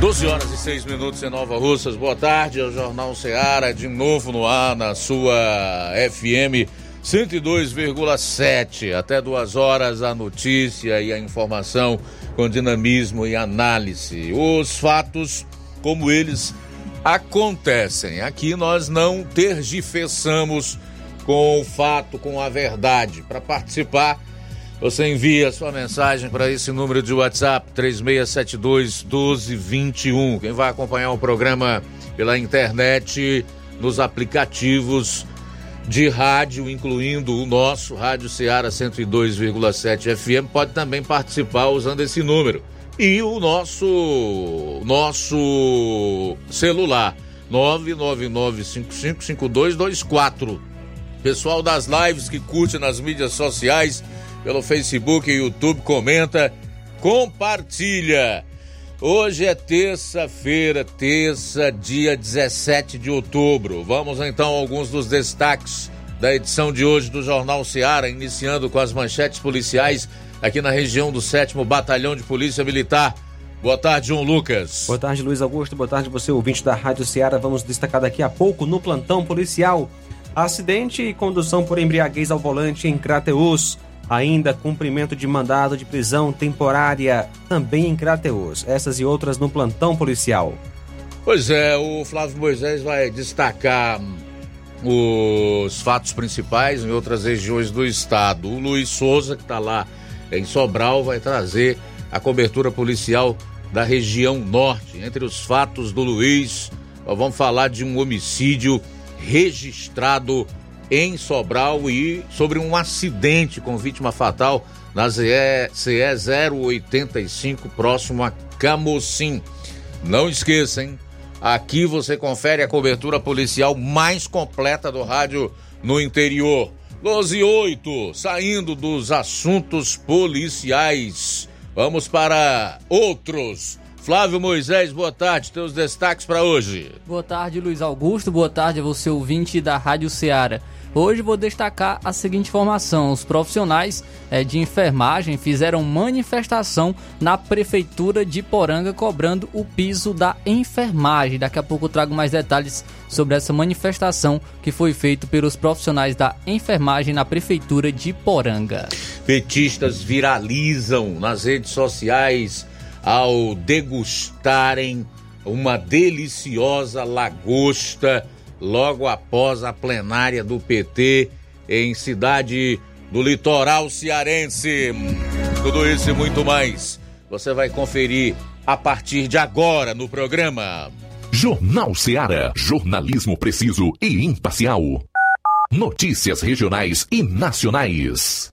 12 horas e 6 minutos em Nova Russas. Boa tarde, é o Jornal Ceará de novo no ar na sua FM 102,7. Até duas horas a notícia e a informação com dinamismo e análise. Os fatos como eles acontecem. Aqui nós não tergiversamos com o fato, com a verdade. Para participar, você envia sua mensagem para esse número de WhatsApp 3672 1221. Quem vai acompanhar o programa pela internet, nos aplicativos de rádio, incluindo o nosso Rádio Ceará 102,7 FM, pode também participar usando esse número. E o nosso nosso celular 999555224. Pessoal das lives que curte nas mídias sociais, pelo Facebook e YouTube, comenta, compartilha. Hoje é terça-feira, terça, dia 17 de outubro. Vamos então a alguns dos destaques da edição de hoje do Jornal Seara, iniciando com as manchetes policiais aqui na região do 7 Batalhão de Polícia Militar. Boa tarde, João Lucas. Boa tarde, Luiz Augusto. Boa tarde, você, ouvinte da Rádio Ceará. Vamos destacar daqui a pouco no plantão policial. Acidente e condução por embriaguez ao volante em Crateus. Ainda cumprimento de mandado de prisão temporária também em Crateus. Essas e outras no plantão policial. Pois é, o Flávio Moisés vai destacar os fatos principais em outras regiões do estado. O Luiz Souza, que está lá em Sobral, vai trazer a cobertura policial da região norte. Entre os fatos do Luiz, nós vamos falar de um homicídio registrado em Sobral e sobre um acidente com vítima fatal na CE, CE 085, próximo a Camocim. Não esqueçam, aqui você confere a cobertura policial mais completa do rádio no interior. 12 e 8, saindo dos assuntos policiais. Vamos para outros. Flávio Moisés, boa tarde. Teus destaques para hoje. Boa tarde, Luiz Augusto. Boa tarde a você, ouvinte da Rádio Ceará. Hoje vou destacar a seguinte informação: os profissionais é, de enfermagem fizeram manifestação na prefeitura de Poranga cobrando o piso da enfermagem. Daqui a pouco eu trago mais detalhes sobre essa manifestação que foi feita pelos profissionais da enfermagem na prefeitura de Poranga. Petistas viralizam nas redes sociais ao degustarem uma deliciosa lagosta logo após a plenária do PT em cidade do litoral cearense. Tudo isso e muito mais você vai conferir a partir de agora no programa. Jornal Ceará, jornalismo preciso e imparcial. Notícias regionais e nacionais.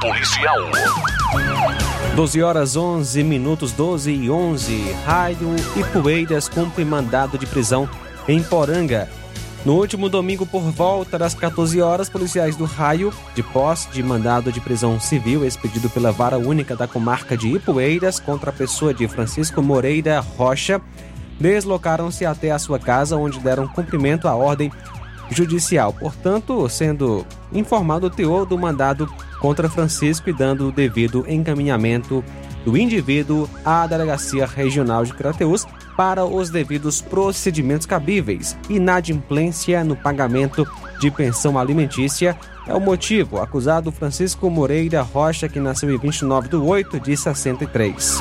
policial. 12 horas 11 minutos 12 e 11. Raio Poeiras cumpre mandado de prisão em Poranga. No último domingo, por volta das 14 horas, policiais do Raio, de posse de mandado de prisão civil expedido pela Vara Única da Comarca de Ipueiras contra a pessoa de Francisco Moreira Rocha, deslocaram-se até a sua casa, onde deram cumprimento à ordem judicial, portanto, sendo informado o teor do mandado contra Francisco e dando o devido encaminhamento do indivíduo à Delegacia Regional de Crateús para os devidos procedimentos cabíveis. Inadimplência no pagamento de pensão alimentícia é o motivo. Acusado Francisco Moreira Rocha, que nasceu em 29 de 8 de 63.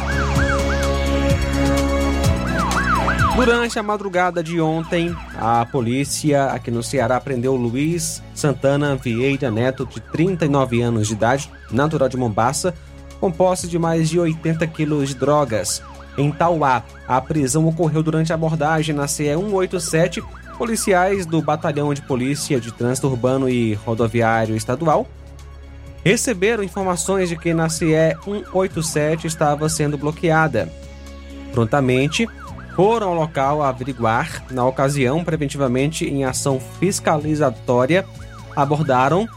Durante a madrugada de ontem, a polícia aqui no Ceará prendeu Luiz Santana Vieira Neto, de 39 anos de idade, natural de Mombaça, com posse de mais de 80 quilos de drogas. Em Tauá, a prisão ocorreu durante a abordagem na CE 187. Policiais do Batalhão de Polícia de Trânsito Urbano e Rodoviário Estadual receberam informações de que na CE 187 estava sendo bloqueada. Prontamente, foram ao local averiguar. Na ocasião, preventivamente em ação fiscalizatória, abordaram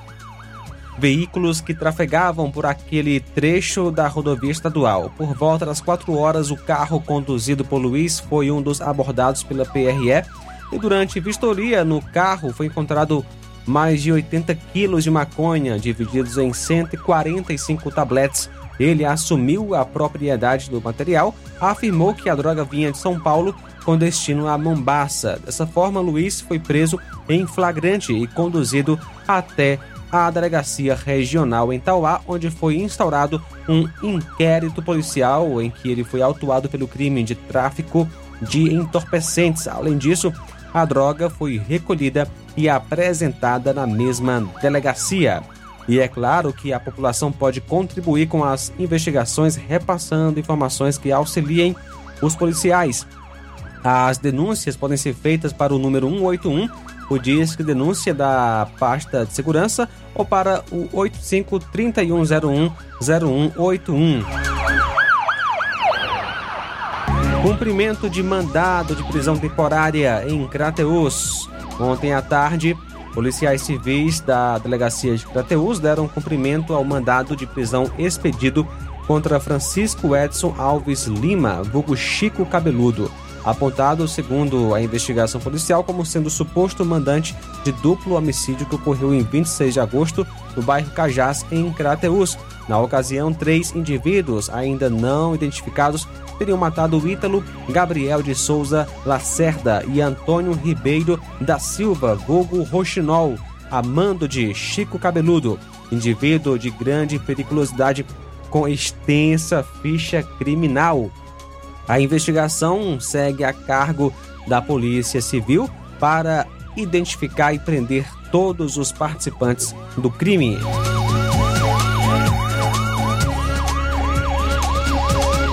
veículos que trafegavam por aquele trecho da rodovia estadual. Por volta das 4 horas, o carro conduzido por Luiz foi um dos abordados pela PRE e durante vistoria no carro foi encontrado mais de 80 quilos de maconha, divididos em 145 tabletes ele assumiu a propriedade do material, afirmou que a droga vinha de São Paulo com destino a Mombaça. Dessa forma, Luiz foi preso em flagrante e conduzido até a delegacia regional em Tauá, onde foi instaurado um inquérito policial em que ele foi autuado pelo crime de tráfico de entorpecentes. Além disso, a droga foi recolhida e apresentada na mesma delegacia. E é claro que a população pode contribuir com as investigações, repassando informações que auxiliem os policiais. As denúncias podem ser feitas para o número 181, o Disque Denúncia da Pasta de Segurança, ou para o 85 3101 0181. Cumprimento de mandado de prisão temporária em Crateus. Ontem à tarde, Policiais civis da delegacia de Crateus deram cumprimento ao mandado de prisão expedido contra Francisco Edson Alves Lima, vulgo Chico Cabeludo, apontado, segundo a investigação policial, como sendo suposto mandante de duplo homicídio que ocorreu em 26 de agosto no bairro Cajás, em Crateus. Na ocasião, três indivíduos ainda não identificados teriam matado Ítalo Gabriel de Souza Lacerda e Antônio Ribeiro da Silva, vulgo Rochinol, amando de Chico Cabeludo, indivíduo de grande periculosidade com extensa ficha criminal. A investigação segue a cargo da Polícia Civil para identificar e prender todos os participantes do crime.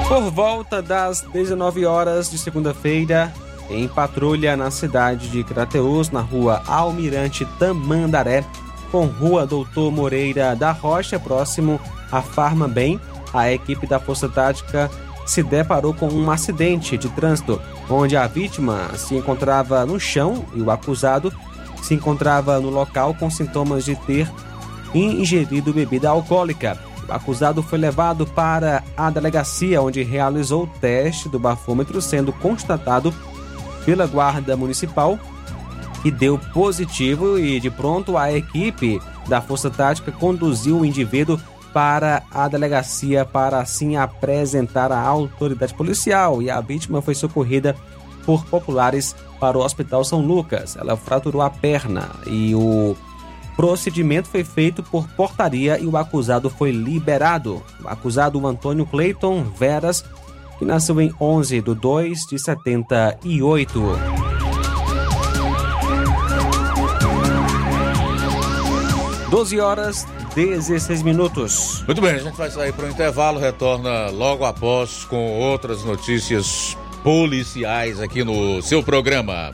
Por volta das 19 horas de segunda-feira, em patrulha na cidade de Crateus, na rua Almirante Tamandaré, com rua Doutor Moreira da Rocha, próximo à Farma Bem, a equipe da Força Tática se deparou com um acidente de trânsito, onde a vítima se encontrava no chão e o acusado se encontrava no local com sintomas de ter ingerido bebida alcoólica. Acusado foi levado para a delegacia, onde realizou o teste do bafômetro, sendo constatado pela Guarda Municipal que deu positivo e de pronto a equipe da Força Tática conduziu o indivíduo para a delegacia para assim apresentar a autoridade policial e a vítima foi socorrida por populares para o Hospital São Lucas. Ela fraturou a perna e o procedimento foi feito por portaria e o acusado foi liberado. O acusado Antônio Cleiton Veras, que nasceu em 11 de 2 de 78. 12 horas 16 minutos. Muito bem, a gente vai sair para o intervalo, retorna logo após com outras notícias policiais aqui no seu programa.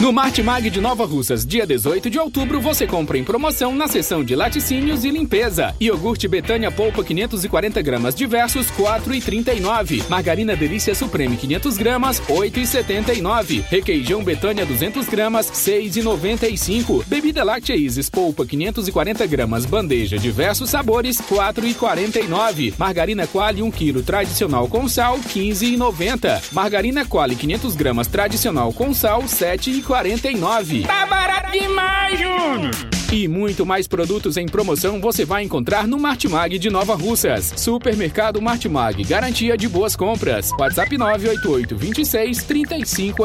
No Martimag de Nova Russas, dia 18 de outubro, você compra em promoção na seção de laticínios e limpeza. Iogurte Betânia Polpa 540 gramas diversos, 4,39. Margarina Delícia Supreme 500 gramas, 8,79. Requeijão Betânia 200 gramas, 6,95. Bebida Láctea Isis Polpa 540 gramas, bandeja diversos sabores, 4,49. Margarina Quali 1 kg tradicional com sal, 15,90. Margarina Quali 500 gramas tradicional com sal, 7,49. 49. Tá barato demais, Júnior! E muito mais produtos em promoção você vai encontrar no Martimag de Nova Russas. Supermercado Martimag, garantia de boas compras. WhatsApp 988 26 35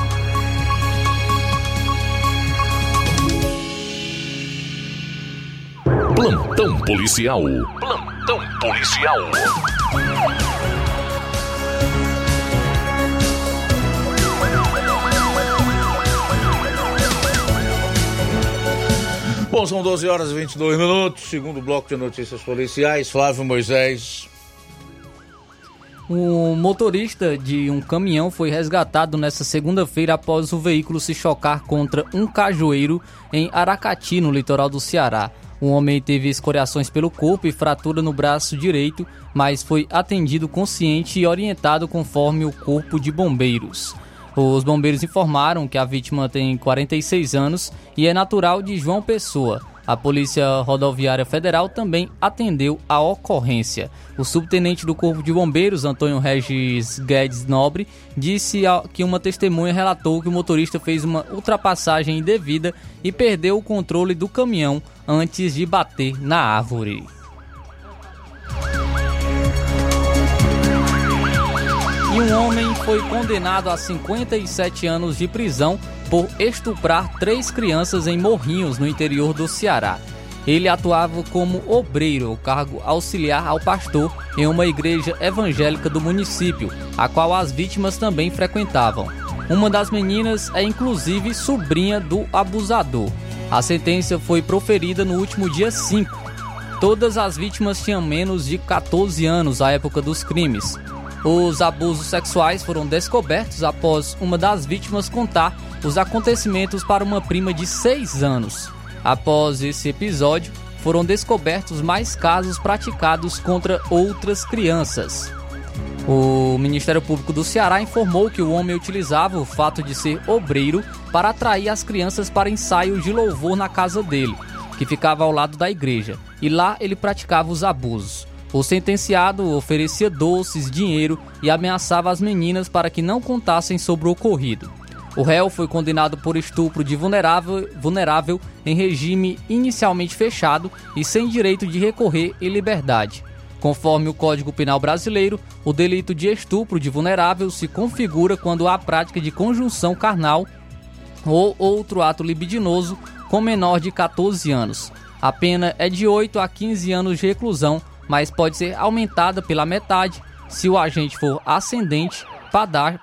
Plantão policial. Plantão policial. Bom, são 12 horas e 22 minutos. Segundo bloco de notícias policiais, Flávio Moisés. Um motorista de um caminhão foi resgatado nesta segunda-feira após o veículo se chocar contra um cajueiro em Aracati, no litoral do Ceará. O homem teve escoriações pelo corpo e fratura no braço direito, mas foi atendido consciente e orientado conforme o corpo de bombeiros. Os bombeiros informaram que a vítima tem 46 anos e é natural de João Pessoa. A Polícia Rodoviária Federal também atendeu a ocorrência. O subtenente do Corpo de Bombeiros, Antônio Regis Guedes Nobre, disse que uma testemunha relatou que o motorista fez uma ultrapassagem indevida e perdeu o controle do caminhão antes de bater na árvore. E um homem foi condenado a 57 anos de prisão por estuprar três crianças em Morrinhos, no interior do Ceará. Ele atuava como obreiro, cargo auxiliar ao pastor, em uma igreja evangélica do município, a qual as vítimas também frequentavam. Uma das meninas é inclusive sobrinha do abusador. A sentença foi proferida no último dia 5. Todas as vítimas tinham menos de 14 anos à época dos crimes. Os abusos sexuais foram descobertos após uma das vítimas contar os acontecimentos para uma prima de 6 anos. Após esse episódio, foram descobertos mais casos praticados contra outras crianças. O Ministério Público do Ceará informou que o homem utilizava o fato de ser obreiro para atrair as crianças para ensaios de louvor na casa dele, que ficava ao lado da igreja, e lá ele praticava os abusos. O sentenciado oferecia doces, dinheiro e ameaçava as meninas para que não contassem sobre o ocorrido. O réu foi condenado por estupro de vulnerável, vulnerável em regime inicialmente fechado e sem direito de recorrer em liberdade. Conforme o Código Penal brasileiro, o delito de estupro de vulnerável se configura quando há prática de conjunção carnal ou outro ato libidinoso com menor de 14 anos. A pena é de 8 a 15 anos de reclusão mas pode ser aumentada pela metade se o agente for ascendente,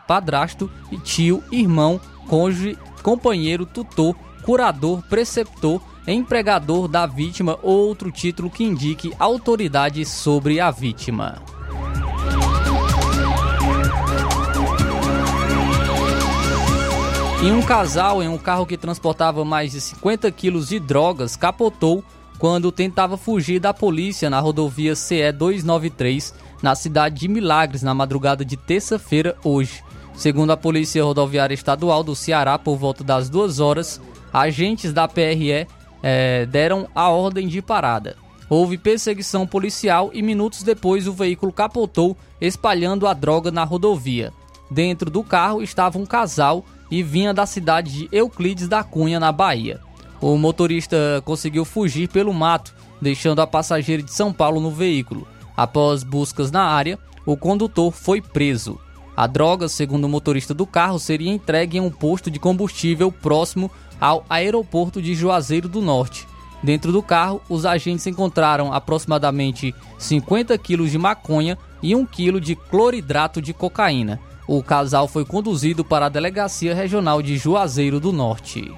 padrasto tio, irmão, cônjuge, companheiro, tutor, curador, preceptor, empregador da vítima ou outro título que indique autoridade sobre a vítima. E um casal em um carro que transportava mais de 50 quilos de drogas capotou quando tentava fugir da polícia na rodovia CE 293, na cidade de Milagres, na madrugada de terça-feira, hoje. Segundo a Polícia Rodoviária Estadual do Ceará, por volta das duas horas, agentes da PRE eh, deram a ordem de parada. Houve perseguição policial e minutos depois o veículo capotou, espalhando a droga na rodovia. Dentro do carro estava um casal e vinha da cidade de Euclides da Cunha, na Bahia. O motorista conseguiu fugir pelo mato, deixando a passageira de São Paulo no veículo. Após buscas na área, o condutor foi preso. A droga, segundo o motorista do carro, seria entregue em um posto de combustível próximo ao aeroporto de Juazeiro do Norte. Dentro do carro, os agentes encontraram aproximadamente 50 quilos de maconha e 1 quilo de cloridrato de cocaína. O casal foi conduzido para a Delegacia Regional de Juazeiro do Norte.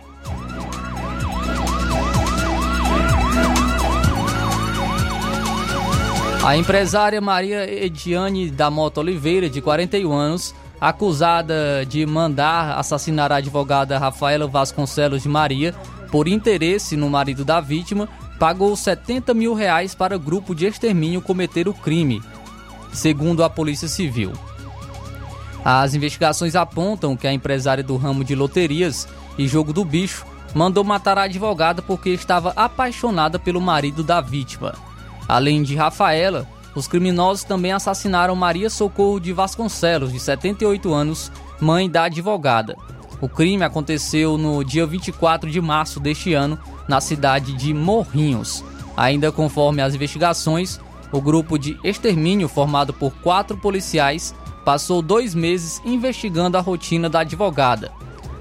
A empresária Maria Ediane da Mota Oliveira, de 41 anos, acusada de mandar assassinar a advogada Rafaela Vasconcelos de Maria por interesse no marido da vítima, pagou 70 mil reais para o grupo de extermínio cometer o crime, segundo a Polícia Civil. As investigações apontam que a empresária do ramo de loterias e jogo do bicho mandou matar a advogada porque estava apaixonada pelo marido da vítima. Além de Rafaela, os criminosos também assassinaram Maria Socorro de Vasconcelos, de 78 anos, mãe da advogada. O crime aconteceu no dia 24 de março deste ano, na cidade de Morrinhos. Ainda conforme as investigações, o grupo de extermínio, formado por quatro policiais, passou dois meses investigando a rotina da advogada.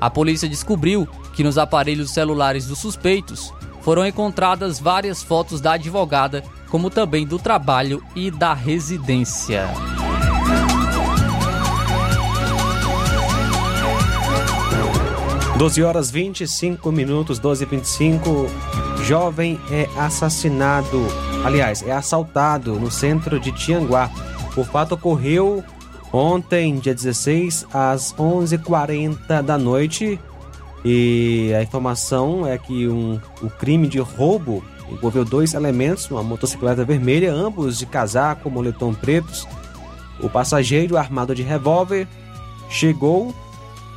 A polícia descobriu que nos aparelhos celulares dos suspeitos foram encontradas várias fotos da advogada como também do trabalho e da residência. 12 horas 25 minutos, 12 e 25. Jovem é assassinado, aliás, é assaltado no centro de Tianguá. O fato ocorreu ontem, dia 16, às 11h40 da noite. E a informação é que um, o crime de roubo envolveu dois elementos, uma motocicleta vermelha, ambos de casaco, moletom pretos. O passageiro, armado de revólver, chegou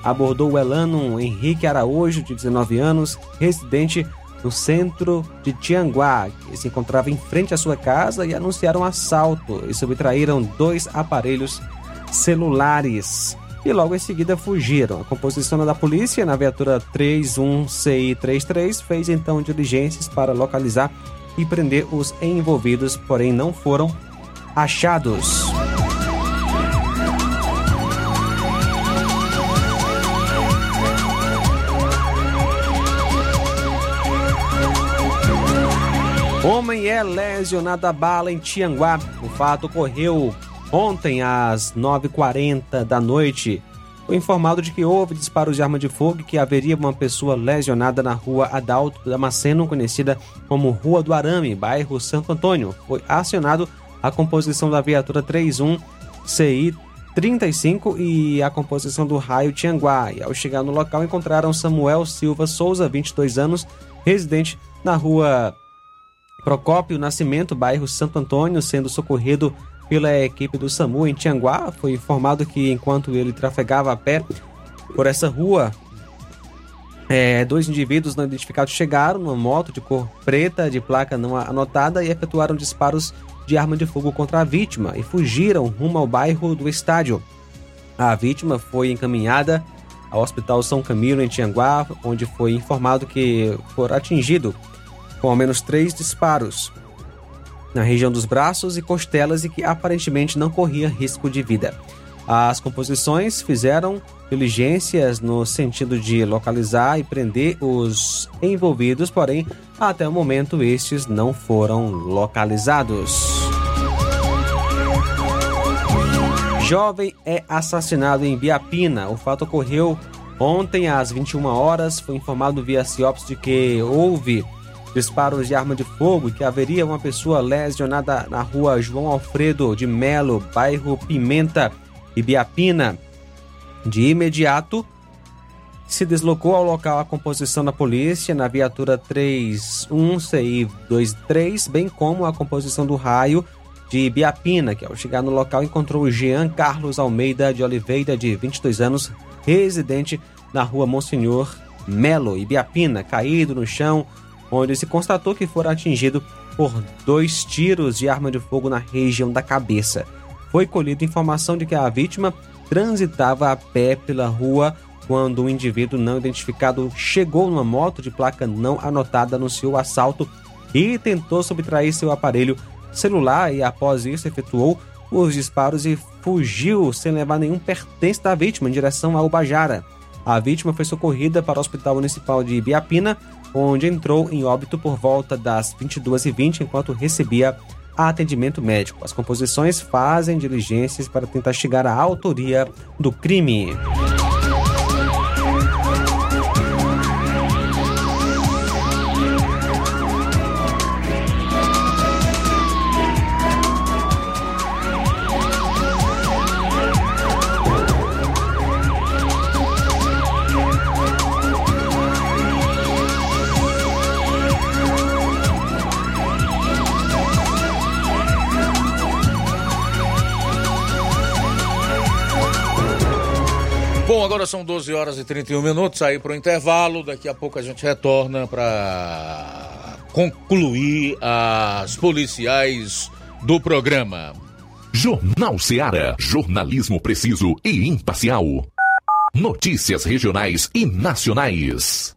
abordou o Elano Henrique Araújo, de 19 anos, residente no centro de Tianguá, que se encontrava em frente à sua casa e anunciaram um assalto e subtraíram dois aparelhos celulares. E logo em seguida fugiram. A composição da polícia na viatura 31CI33 fez então diligências para localizar e prender os envolvidos, porém não foram achados. Homem é lesionado a bala em Tianguá. O fato ocorreu ontem às 9h40 da noite. Foi informado de que houve disparos de arma de fogo e que haveria uma pessoa lesionada na rua Adalto Damasceno, conhecida como Rua do Arame, bairro Santo Antônio. Foi acionado a composição da viatura 31 CI 35 e a composição do raio Tianguá. E ao chegar no local encontraram Samuel Silva Souza, 22 anos, residente na rua Procópio Nascimento, bairro Santo Antônio, sendo socorrido pela equipe do SAMU em Tianguá. Foi informado que enquanto ele trafegava a pé por essa rua, é, dois indivíduos não identificados chegaram numa moto de cor preta, de placa não anotada, e efetuaram disparos de arma de fogo contra a vítima e fugiram rumo ao bairro do estádio. A vítima foi encaminhada ao Hospital São Camilo, em Tianguá, onde foi informado que for atingido com ao menos três disparos na região dos braços e costelas e que aparentemente não corria risco de vida. As composições fizeram diligências no sentido de localizar e prender os envolvidos, porém, até o momento estes não foram localizados. Jovem é assassinado em Biapina. O fato ocorreu ontem às 21 horas. Foi informado via CIOPS de que houve disparos de arma de fogo que haveria uma pessoa lesionada na rua João Alfredo de Melo, bairro Pimenta, Ibiapina. De imediato, se deslocou ao local a composição da polícia na viatura 31CI23, bem como a composição do raio de Ibiapina, que ao chegar no local encontrou Jean Carlos Almeida de Oliveira, de 22 anos, residente na rua Monsenhor Melo, Ibiapina, caído no chão, onde se constatou que fora atingido por dois tiros de arma de fogo na região da cabeça. Foi colhida informação de que a vítima transitava a pé pela rua quando um indivíduo não identificado chegou numa moto de placa não anotada no seu assalto e tentou subtrair seu aparelho celular e após isso efetuou os disparos e fugiu sem levar nenhum pertence da vítima em direção ao Bajara. A vítima foi socorrida para o Hospital Municipal de Ibiapina, onde entrou em óbito por volta das 22h20 enquanto recebia atendimento médico. As composições fazem diligências para tentar chegar à autoria do crime. Agora são 12 horas e 31 minutos aí para o intervalo. Daqui a pouco a gente retorna para concluir as policiais do programa. Jornal Seara. Jornalismo preciso e imparcial. Notícias regionais e nacionais.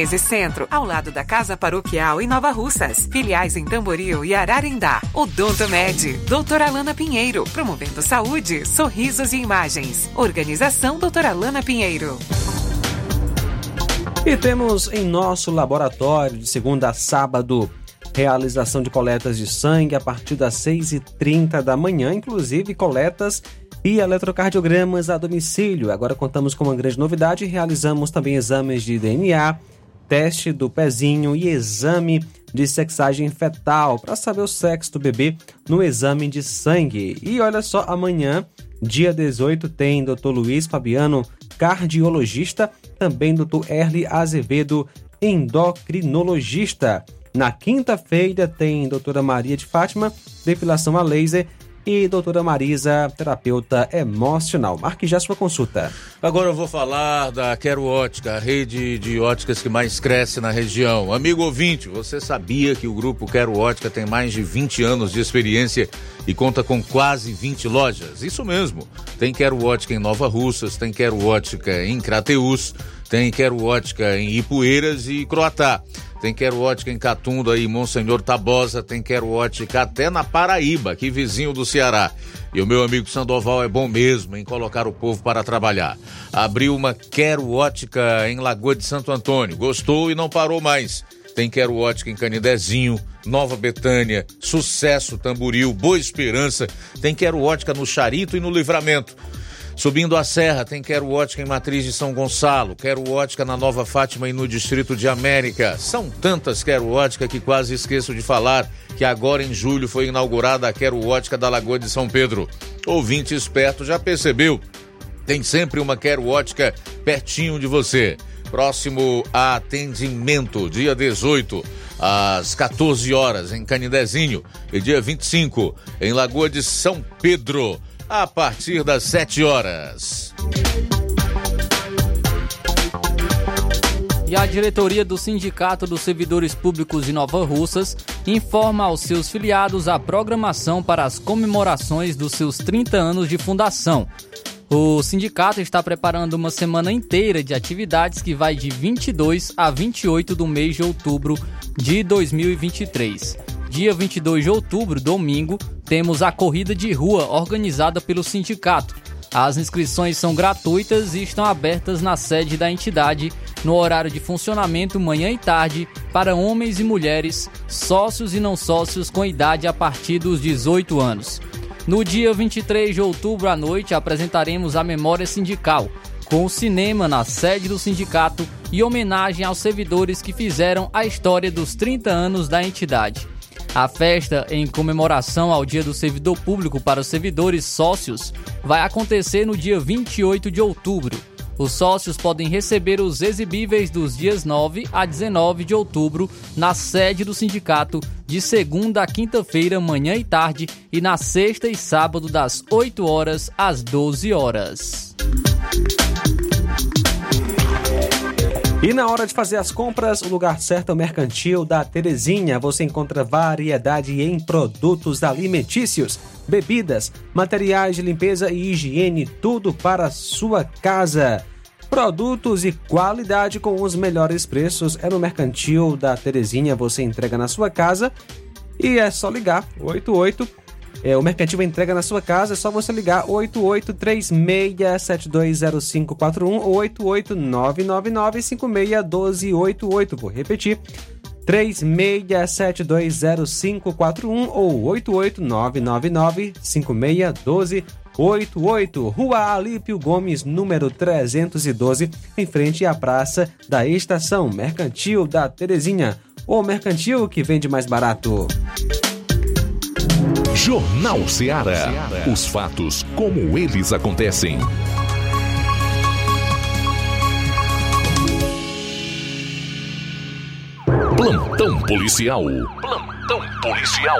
1213 Centro, ao lado da Casa Paroquial em Nova Russas. Filiais em Tamboril e Ararindá. Odonto Med, doutora Alana Pinheiro, promovendo saúde, sorrisos e imagens. Organização doutora Alana Pinheiro. E temos em nosso laboratório, de segunda a sábado, realização de coletas de sangue a partir das 6h30 da manhã, inclusive coletas e eletrocardiogramas a domicílio. Agora contamos com uma grande novidade: realizamos também exames de DNA, teste do pezinho e exame de sexagem fetal para saber o sexo do bebê no exame de sangue. E olha só, amanhã, dia 18, tem Dr. Luiz Fabiano, cardiologista, também Dr. Erle Azevedo, endocrinologista. Na quinta-feira tem doutora Maria de Fátima, depilação a laser e doutora Marisa, terapeuta emocional. Marque já sua consulta. Agora eu vou falar da Quero Ótica, a rede de óticas que mais cresce na região. Amigo ouvinte, você sabia que o grupo Quero Ótica tem mais de 20 anos de experiência e conta com quase 20 lojas? Isso mesmo. Tem Quero Ótica em Nova Russas, tem Quero Ótica em Crateús, tem Quero Ótica em Ipueiras e Croatá. Tem Quero Ótica em Catunda e Monsenhor Tabosa, tem Quero Ótica até na Paraíba, aqui vizinho do Ceará. E o meu amigo Sandoval é bom mesmo em colocar o povo para trabalhar. Abriu uma Quero Ótica em Lagoa de Santo Antônio, gostou e não parou mais. Tem Quero Ótica em Canidezinho, Nova Betânia, Sucesso, Tamboril, Boa Esperança. Tem Quero Ótica no Charito e no Livramento. Subindo a serra, tem Quero Ótica em Matriz de São Gonçalo, Quero Ótica na Nova Fátima e no Distrito de América. São tantas Quero Ótica que quase esqueço de falar que agora em julho foi inaugurada a Quero Ótica da Lagoa de São Pedro. Ouvinte esperto já percebeu, tem sempre uma Quero Ótica pertinho de você. Próximo a atendimento, dia 18, às 14 horas, em Canidezinho, e dia 25, em Lagoa de São Pedro a partir das 7 horas. E a diretoria do Sindicato dos Servidores Públicos de Nova Russas informa aos seus filiados a programação para as comemorações dos seus 30 anos de fundação. O sindicato está preparando uma semana inteira de atividades que vai de 22 a 28 do mês de outubro de 2023. Dia 22 de outubro, domingo, temos a corrida de rua organizada pelo sindicato. As inscrições são gratuitas e estão abertas na sede da entidade no horário de funcionamento manhã e tarde para homens e mulheres, sócios e não sócios com idade a partir dos 18 anos. No dia 23 de outubro à noite apresentaremos a memória sindical, com o cinema na sede do sindicato e homenagem aos servidores que fizeram a história dos 30 anos da entidade. A festa, em comemoração ao Dia do Servidor Público para os servidores sócios, vai acontecer no dia 28 de outubro. Os sócios podem receber os exibíveis dos dias 9 a 19 de outubro na sede do sindicato, de segunda a quinta-feira, manhã e tarde, e na sexta e sábado, das 8 horas às 12 horas. E na hora de fazer as compras, o lugar certo é o Mercantil da Terezinha. Você encontra variedade em produtos alimentícios, bebidas, materiais de limpeza e higiene, tudo para a sua casa. Produtos e qualidade com os melhores preços é no Mercantil da Terezinha. Você entrega na sua casa e é só ligar 88 é, o Mercantil entrega na sua casa, é só você ligar 8836720541 ou 88999561288. Vou repetir. 36720541 ou 88999561288. Rua Alípio Gomes, número 312, em frente à Praça da Estação Mercantil da Terezinha. O mercantil que vende mais barato. Jornal Ceará. Os fatos como eles acontecem. Plantão policial. Plantão policial.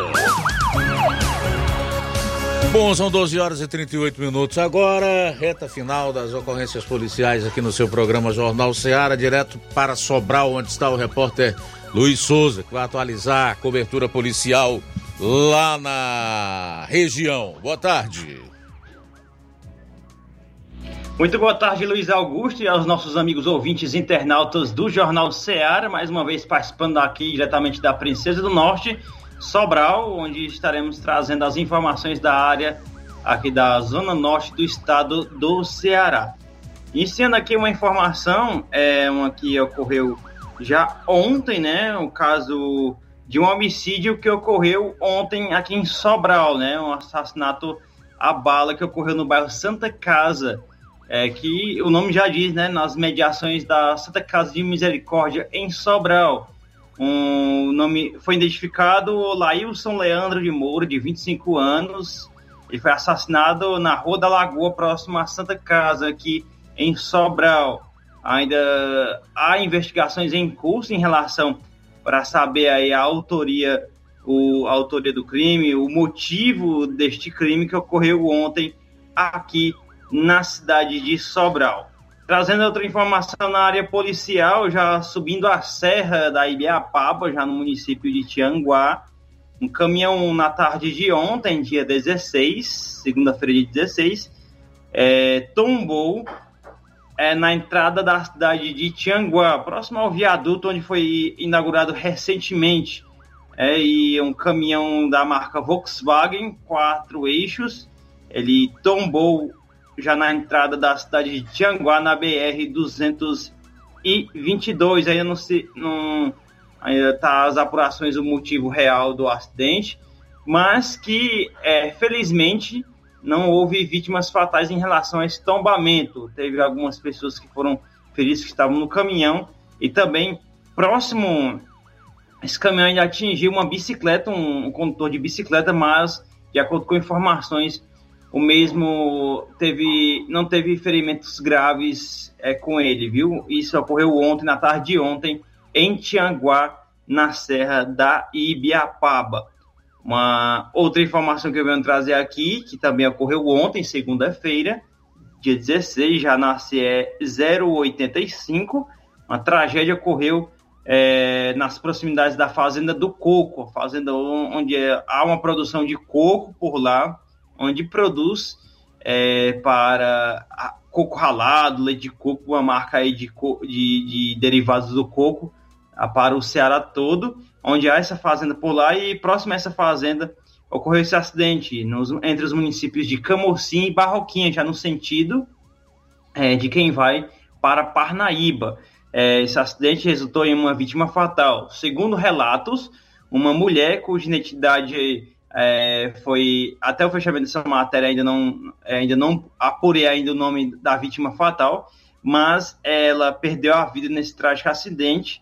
Bom, são 12 horas e 38 minutos agora, reta final das ocorrências policiais aqui no seu programa Jornal Ceará, direto para Sobral, onde está o repórter Luiz Souza, que vai atualizar a cobertura policial lá na região. Boa tarde. Muito boa tarde, Luiz Augusto, e aos nossos amigos ouvintes internautas do Jornal Ceará, mais uma vez participando aqui diretamente da Princesa do Norte, Sobral, onde estaremos trazendo as informações da área aqui da Zona Norte do estado do Ceará. Iniciando aqui uma informação, é uma que ocorreu já ontem, né? O caso de um homicídio que ocorreu ontem aqui em Sobral, né? Um assassinato a bala que ocorreu no bairro Santa Casa, é, que o nome já diz, né? Nas mediações da Santa Casa de Misericórdia em Sobral. Um nome foi identificado Lailson Leandro de Moura, de 25 anos. Ele foi assassinado na Rua da Lagoa, próximo à Santa Casa, aqui em Sobral. Ainda há investigações em curso em relação para saber aí a autoria, o, a autoria do crime, o motivo deste crime que ocorreu ontem aqui na cidade de Sobral. Trazendo outra informação na área policial, já subindo a serra da Ibiapaba, já no município de Tianguá, um caminhão na tarde de ontem, dia 16, segunda-feira de 16, é, tombou é, na entrada da cidade de Tianguá, próximo ao viaduto onde foi inaugurado recentemente. É, e um caminhão da marca Volkswagen, quatro eixos, ele tombou já na entrada da cidade de Tianguá, na BR-222. Ainda não se. Não, ainda tá as apurações do motivo real do acidente, mas que, é, felizmente, não houve vítimas fatais em relação a esse tombamento. Teve algumas pessoas que foram feridas que estavam no caminhão e também próximo esse caminhão ainda atingiu uma bicicleta, um, um condutor de bicicleta, mas de acordo com informações, o mesmo teve não teve ferimentos graves é, com ele, viu? Isso ocorreu ontem na tarde de ontem em Tianguá, na Serra da Ibiapaba. Uma outra informação que eu venho trazer aqui, que também ocorreu ontem, segunda-feira, dia 16, já na CE 085. Uma tragédia ocorreu é, nas proximidades da Fazenda do Coco, fazenda onde é, há uma produção de coco por lá, onde produz é, para coco ralado, leite de coco, uma marca aí de, de, de derivados do coco, para o Ceará todo onde há essa fazenda lá e próximo a essa fazenda ocorreu esse acidente nos, entre os municípios de Camocim e Barroquinha, já no sentido é, de quem vai para Parnaíba. É, esse acidente resultou em uma vítima fatal. Segundo relatos, uma mulher cuja identidade é, foi até o fechamento dessa matéria ainda não ainda não apurei ainda o nome da vítima fatal, mas ela perdeu a vida nesse trágico acidente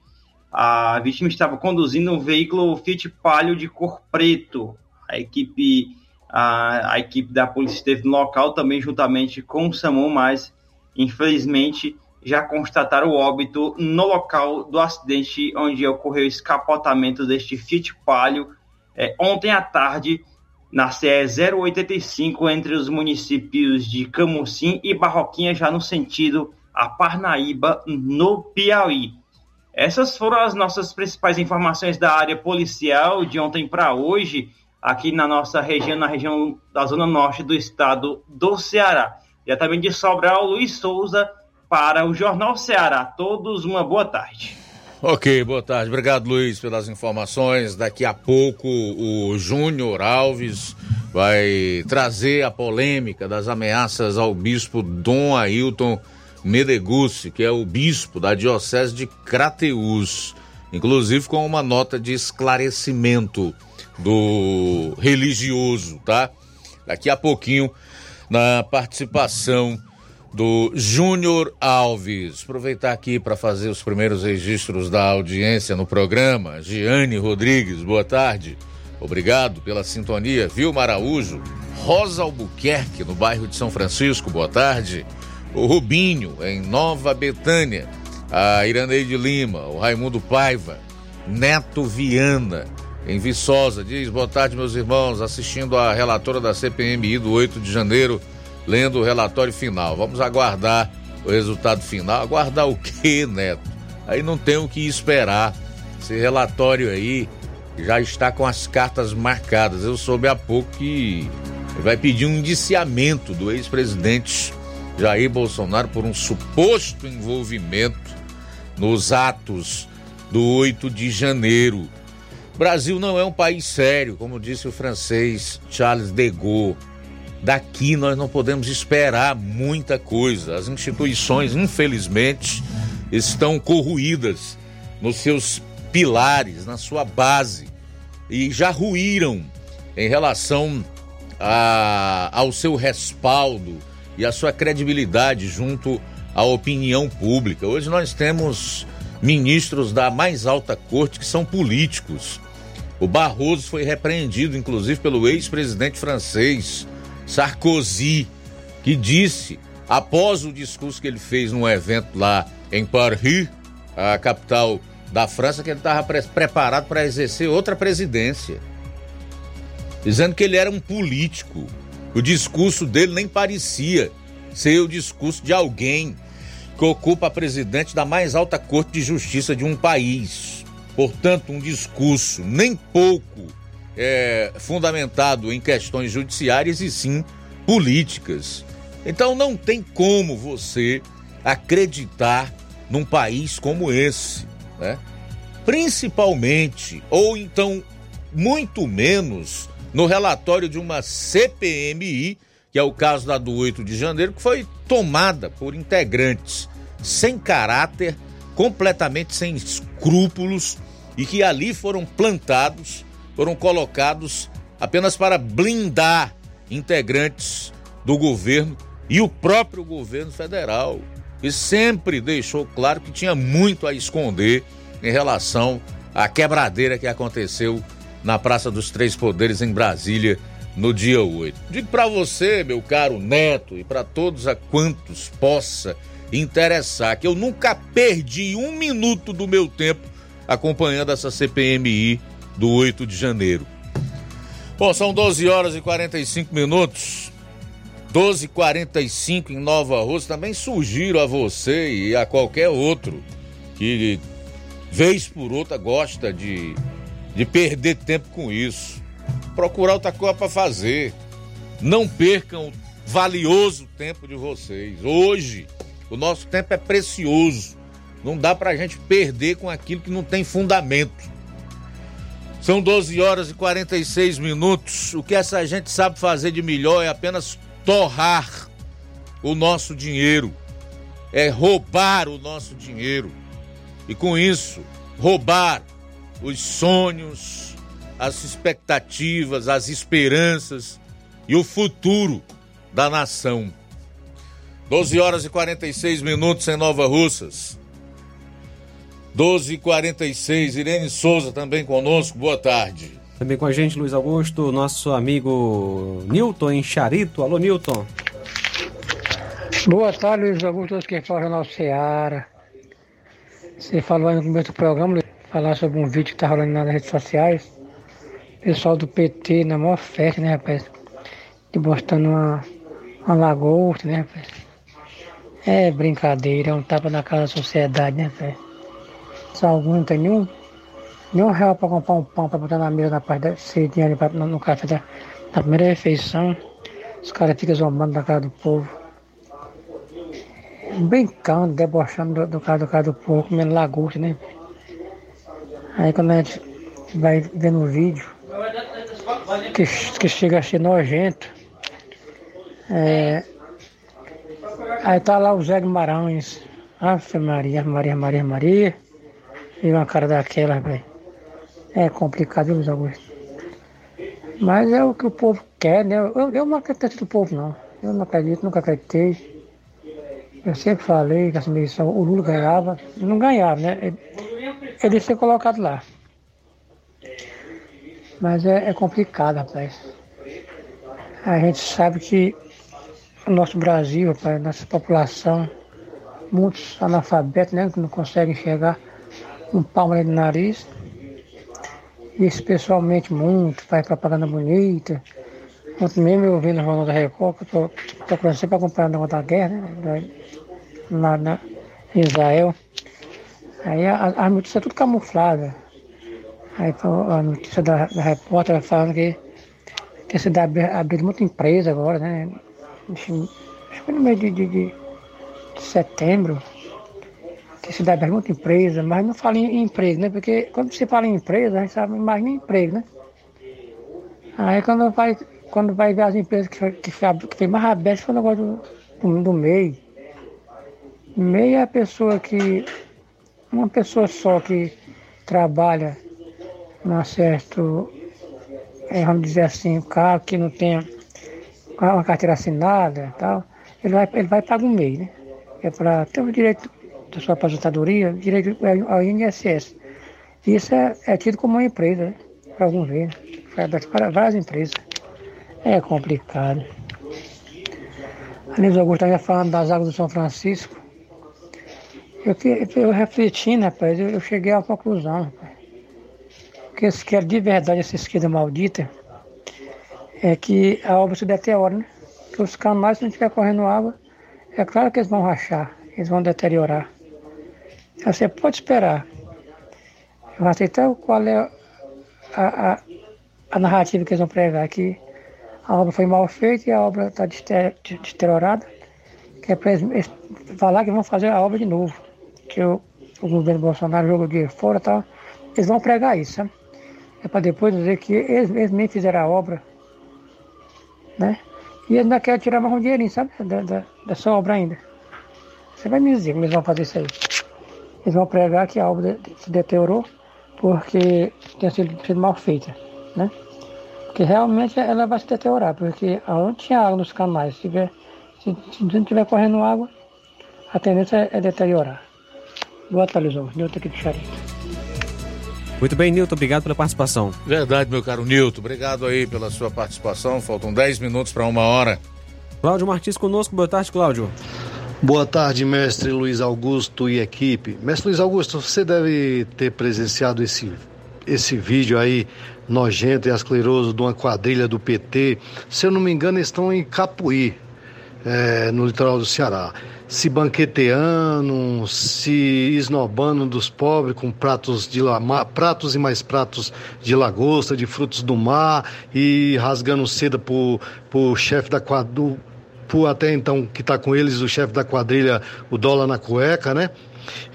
a vítima estava conduzindo um veículo Fiat Palio de cor preto. A equipe, a, a equipe da polícia esteve no local também juntamente com o SAMU, mas infelizmente já constataram o óbito no local do acidente onde ocorreu o escapotamento deste Fiat Palio é, ontem à tarde na CE 085 entre os municípios de Camucim e Barroquinha, já no sentido a Parnaíba, no Piauí. Essas foram as nossas principais informações da área policial de ontem para hoje, aqui na nossa região, na região da zona norte do estado do Ceará. Diretamente de Sobral, Luiz Souza, para o Jornal Ceará. Todos uma boa tarde. Ok, boa tarde. Obrigado, Luiz, pelas informações. Daqui a pouco o Júnior Alves vai trazer a polêmica das ameaças ao bispo Dom Ailton Medegucci, que é o bispo da Diocese de Crateús, inclusive com uma nota de esclarecimento do religioso, tá? Daqui a pouquinho, na participação do Júnior Alves. Aproveitar aqui para fazer os primeiros registros da audiência no programa. Giane Rodrigues, boa tarde. Obrigado pela sintonia. Vilma Araújo, Rosa Albuquerque, no bairro de São Francisco, boa tarde. O Rubinho, em Nova Betânia. A Iraneide Lima, o Raimundo Paiva, Neto Viana, em Viçosa. Diz, boa tarde, meus irmãos, assistindo a relatora da CPMI do 8 de janeiro, lendo o relatório final. Vamos aguardar o resultado final. Aguardar o quê, Neto? Aí não tem o que esperar. Esse relatório aí já está com as cartas marcadas. Eu soube há pouco que vai pedir um indiciamento do ex-presidente Jair Bolsonaro por um suposto envolvimento nos atos do 8 de janeiro. Brasil não é um país sério, como disse o francês Charles de Gaulle. Daqui nós não podemos esperar muita coisa. As instituições, infelizmente, estão corroídas nos seus pilares, na sua base, e já ruíram em relação a, ao seu respaldo e a sua credibilidade junto à opinião pública. Hoje nós temos ministros da mais alta corte que são políticos. O Barroso foi repreendido, inclusive, pelo ex-presidente francês Sarkozy, que disse, após o discurso que ele fez num evento lá em Paris, a capital da França, que ele estava pre preparado para exercer outra presidência. Dizendo que ele era um político, o discurso dele nem parecia ser o discurso de alguém que ocupa a presidente da mais alta corte de justiça de um país. Portanto, um discurso nem pouco é, fundamentado em questões judiciárias e sim políticas. Então não tem como você acreditar num país como esse, né? Principalmente, ou então muito menos, no relatório de uma CPMI, que é o caso da do 8 de janeiro, que foi tomada por integrantes sem caráter, completamente sem escrúpulos e que ali foram plantados, foram colocados apenas para blindar integrantes do governo e o próprio governo federal, que sempre deixou claro que tinha muito a esconder em relação à quebradeira que aconteceu na Praça dos Três Poderes em Brasília no dia 8. Digo para você, meu caro neto, e para todos a quantos possa interessar, que eu nunca perdi um minuto do meu tempo acompanhando essa CPMI do 8 de janeiro. Bom, são 12 horas e 45 minutos. 12 h 45 em Nova Rússia. Também sugiro a você e a qualquer outro que, vez por outra, gosta de de perder tempo com isso. Procurar outra coisa para fazer. Não percam o valioso tempo de vocês. Hoje, o nosso tempo é precioso. Não dá para a gente perder com aquilo que não tem fundamento. São 12 horas e 46 minutos. O que essa gente sabe fazer de melhor é apenas torrar o nosso dinheiro, é roubar o nosso dinheiro. E com isso, roubar os sonhos, as expectativas, as esperanças e o futuro da nação. 12 horas e 46 minutos em Nova Russas. 12 e 46 Irene Souza também conosco, boa tarde. Também com a gente, Luiz Augusto, nosso amigo Newton em Charito. Alô, Newton. Boa tarde, Luiz Augusto, quem fala é o Seara. Você falou aí no começo do programa, Luiz falar sobre um vídeo que tá rolando nas redes sociais. Pessoal do PT na maior festa, né, rapaz? De mostrando uma, uma lagosta, né, rapaz? É brincadeira, é um tapa na cara da sociedade, né, velho? Só alguns não tem nenhum, nenhum real pra comprar um pão pra botar na mesa na parte da cedinha ali pra, no, café da, na primeira refeição. Os caras ficam zombando na cara do povo. Brincando, debochando do, do cara do cara do povo, comendo lagosta, né? Aí quando a gente vai vendo o vídeo, que, que chega a ser nojento, é, aí tá lá o Zé Guimarães, Ave Maria, Maria, Maria, Maria, e uma cara daquela, velho. É complicado, viu, Luiz Augusto? Mas é o que o povo quer, né? Eu, eu não acredito do povo, não. Eu não acredito, nunca acreditei. Eu sempre falei que essa eleição o Lula ganhava, não ganhava, né? Ele, ele ser colocado lá. Mas é, é complicado, rapaz. A gente sabe que o nosso Brasil, rapaz, nossa população, muitos analfabetos, né, que não conseguem enxergar um palmo ali no nariz. E especialmente muito, faz propaganda bonita. Ontem mesmo eu vi no Jornal da Record, que eu tô procurando sempre acompanhar o negócio da guerra, né, lá na, Israel. Aí as notícias é tudo camuflada. Aí a notícia da, da repórter falando que tem sido abrindo muita empresa agora, né? Acho que no mês de, de, de setembro. Tem sido aberta muita empresa, mas não fala em emprego, né? Porque quando você fala em empresa, a gente sabe mais nem emprego, né? Aí quando vai, quando vai ver as empresas que, que, que foi mais abertas foi o negócio do, do, do MEI. MEI é a pessoa que. Uma pessoa só que trabalha num certo, é, vamos dizer assim, carro que não tenha uma carteira assinada tal, ele vai, ele vai pagar um MEI, né? É para ter o direito da sua aposentadoria, direito ao INSS. Isso é, é tido como uma empresa, né? para alguns ver, né? para várias empresas. É complicado. A Nilza Augusto estava falando das águas do São Francisco. Eu, eu refletindo, rapaz, eu, eu cheguei à conclusão, rapaz. Que eles querem de verdade essa esquerda maldita é que a obra se deteriora, né? Que os canais, se não estiver correndo água, é claro que eles vão rachar, eles vão deteriorar. Então, você pode esperar. Eu não qual é a, a, a, narrativa que eles vão pregar, que a obra foi mal feita e a obra está deteriorada, que é para eles falar que vão fazer a obra de novo. Que o, o governo Bolsonaro jogou dinheiro fora e tal. Eles vão pregar isso, sabe? É para depois dizer que eles, eles nem fizeram a obra, né? E eles ainda querem tirar mais um dinheirinho, sabe? Da, da, dessa obra ainda. Você vai me dizer como eles vão fazer isso aí. Eles vão pregar que a obra se deteriorou porque tinha sido, sido mal feita, né? Porque realmente ela vai se deteriorar, porque aonde tinha água nos canais, se, tiver, se, se não estiver correndo água, a tendência é deteriorar. Boa tarde, Lisão. Nilton aqui de Charito. Muito bem, Nilton, obrigado pela participação. Verdade, meu caro Nilton, obrigado aí pela sua participação. Faltam 10 minutos para uma hora. Cláudio Martins conosco, boa tarde, Cláudio. Boa tarde, mestre Luiz Augusto e equipe. Mestre Luiz Augusto, você deve ter presenciado esse, esse vídeo aí nojento e ascleroso de uma quadrilha do PT. Se eu não me engano, estão em Capuí, é, no litoral do Ceará se banqueteando, se esnobando dos pobres com pratos de pratos e mais pratos de lagosta, de frutos do mar e rasgando seda pro, pro chefe da quadrilha, por até então que está com eles o chefe da quadrilha, o dólar na cueca, né?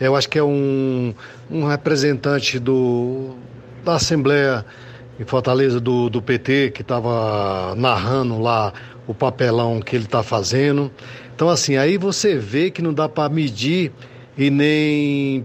Eu acho que é um, um representante do, da Assembleia em Fortaleza do, do PT que estava narrando lá o papelão que ele está fazendo. Então, assim, aí você vê que não dá para medir e nem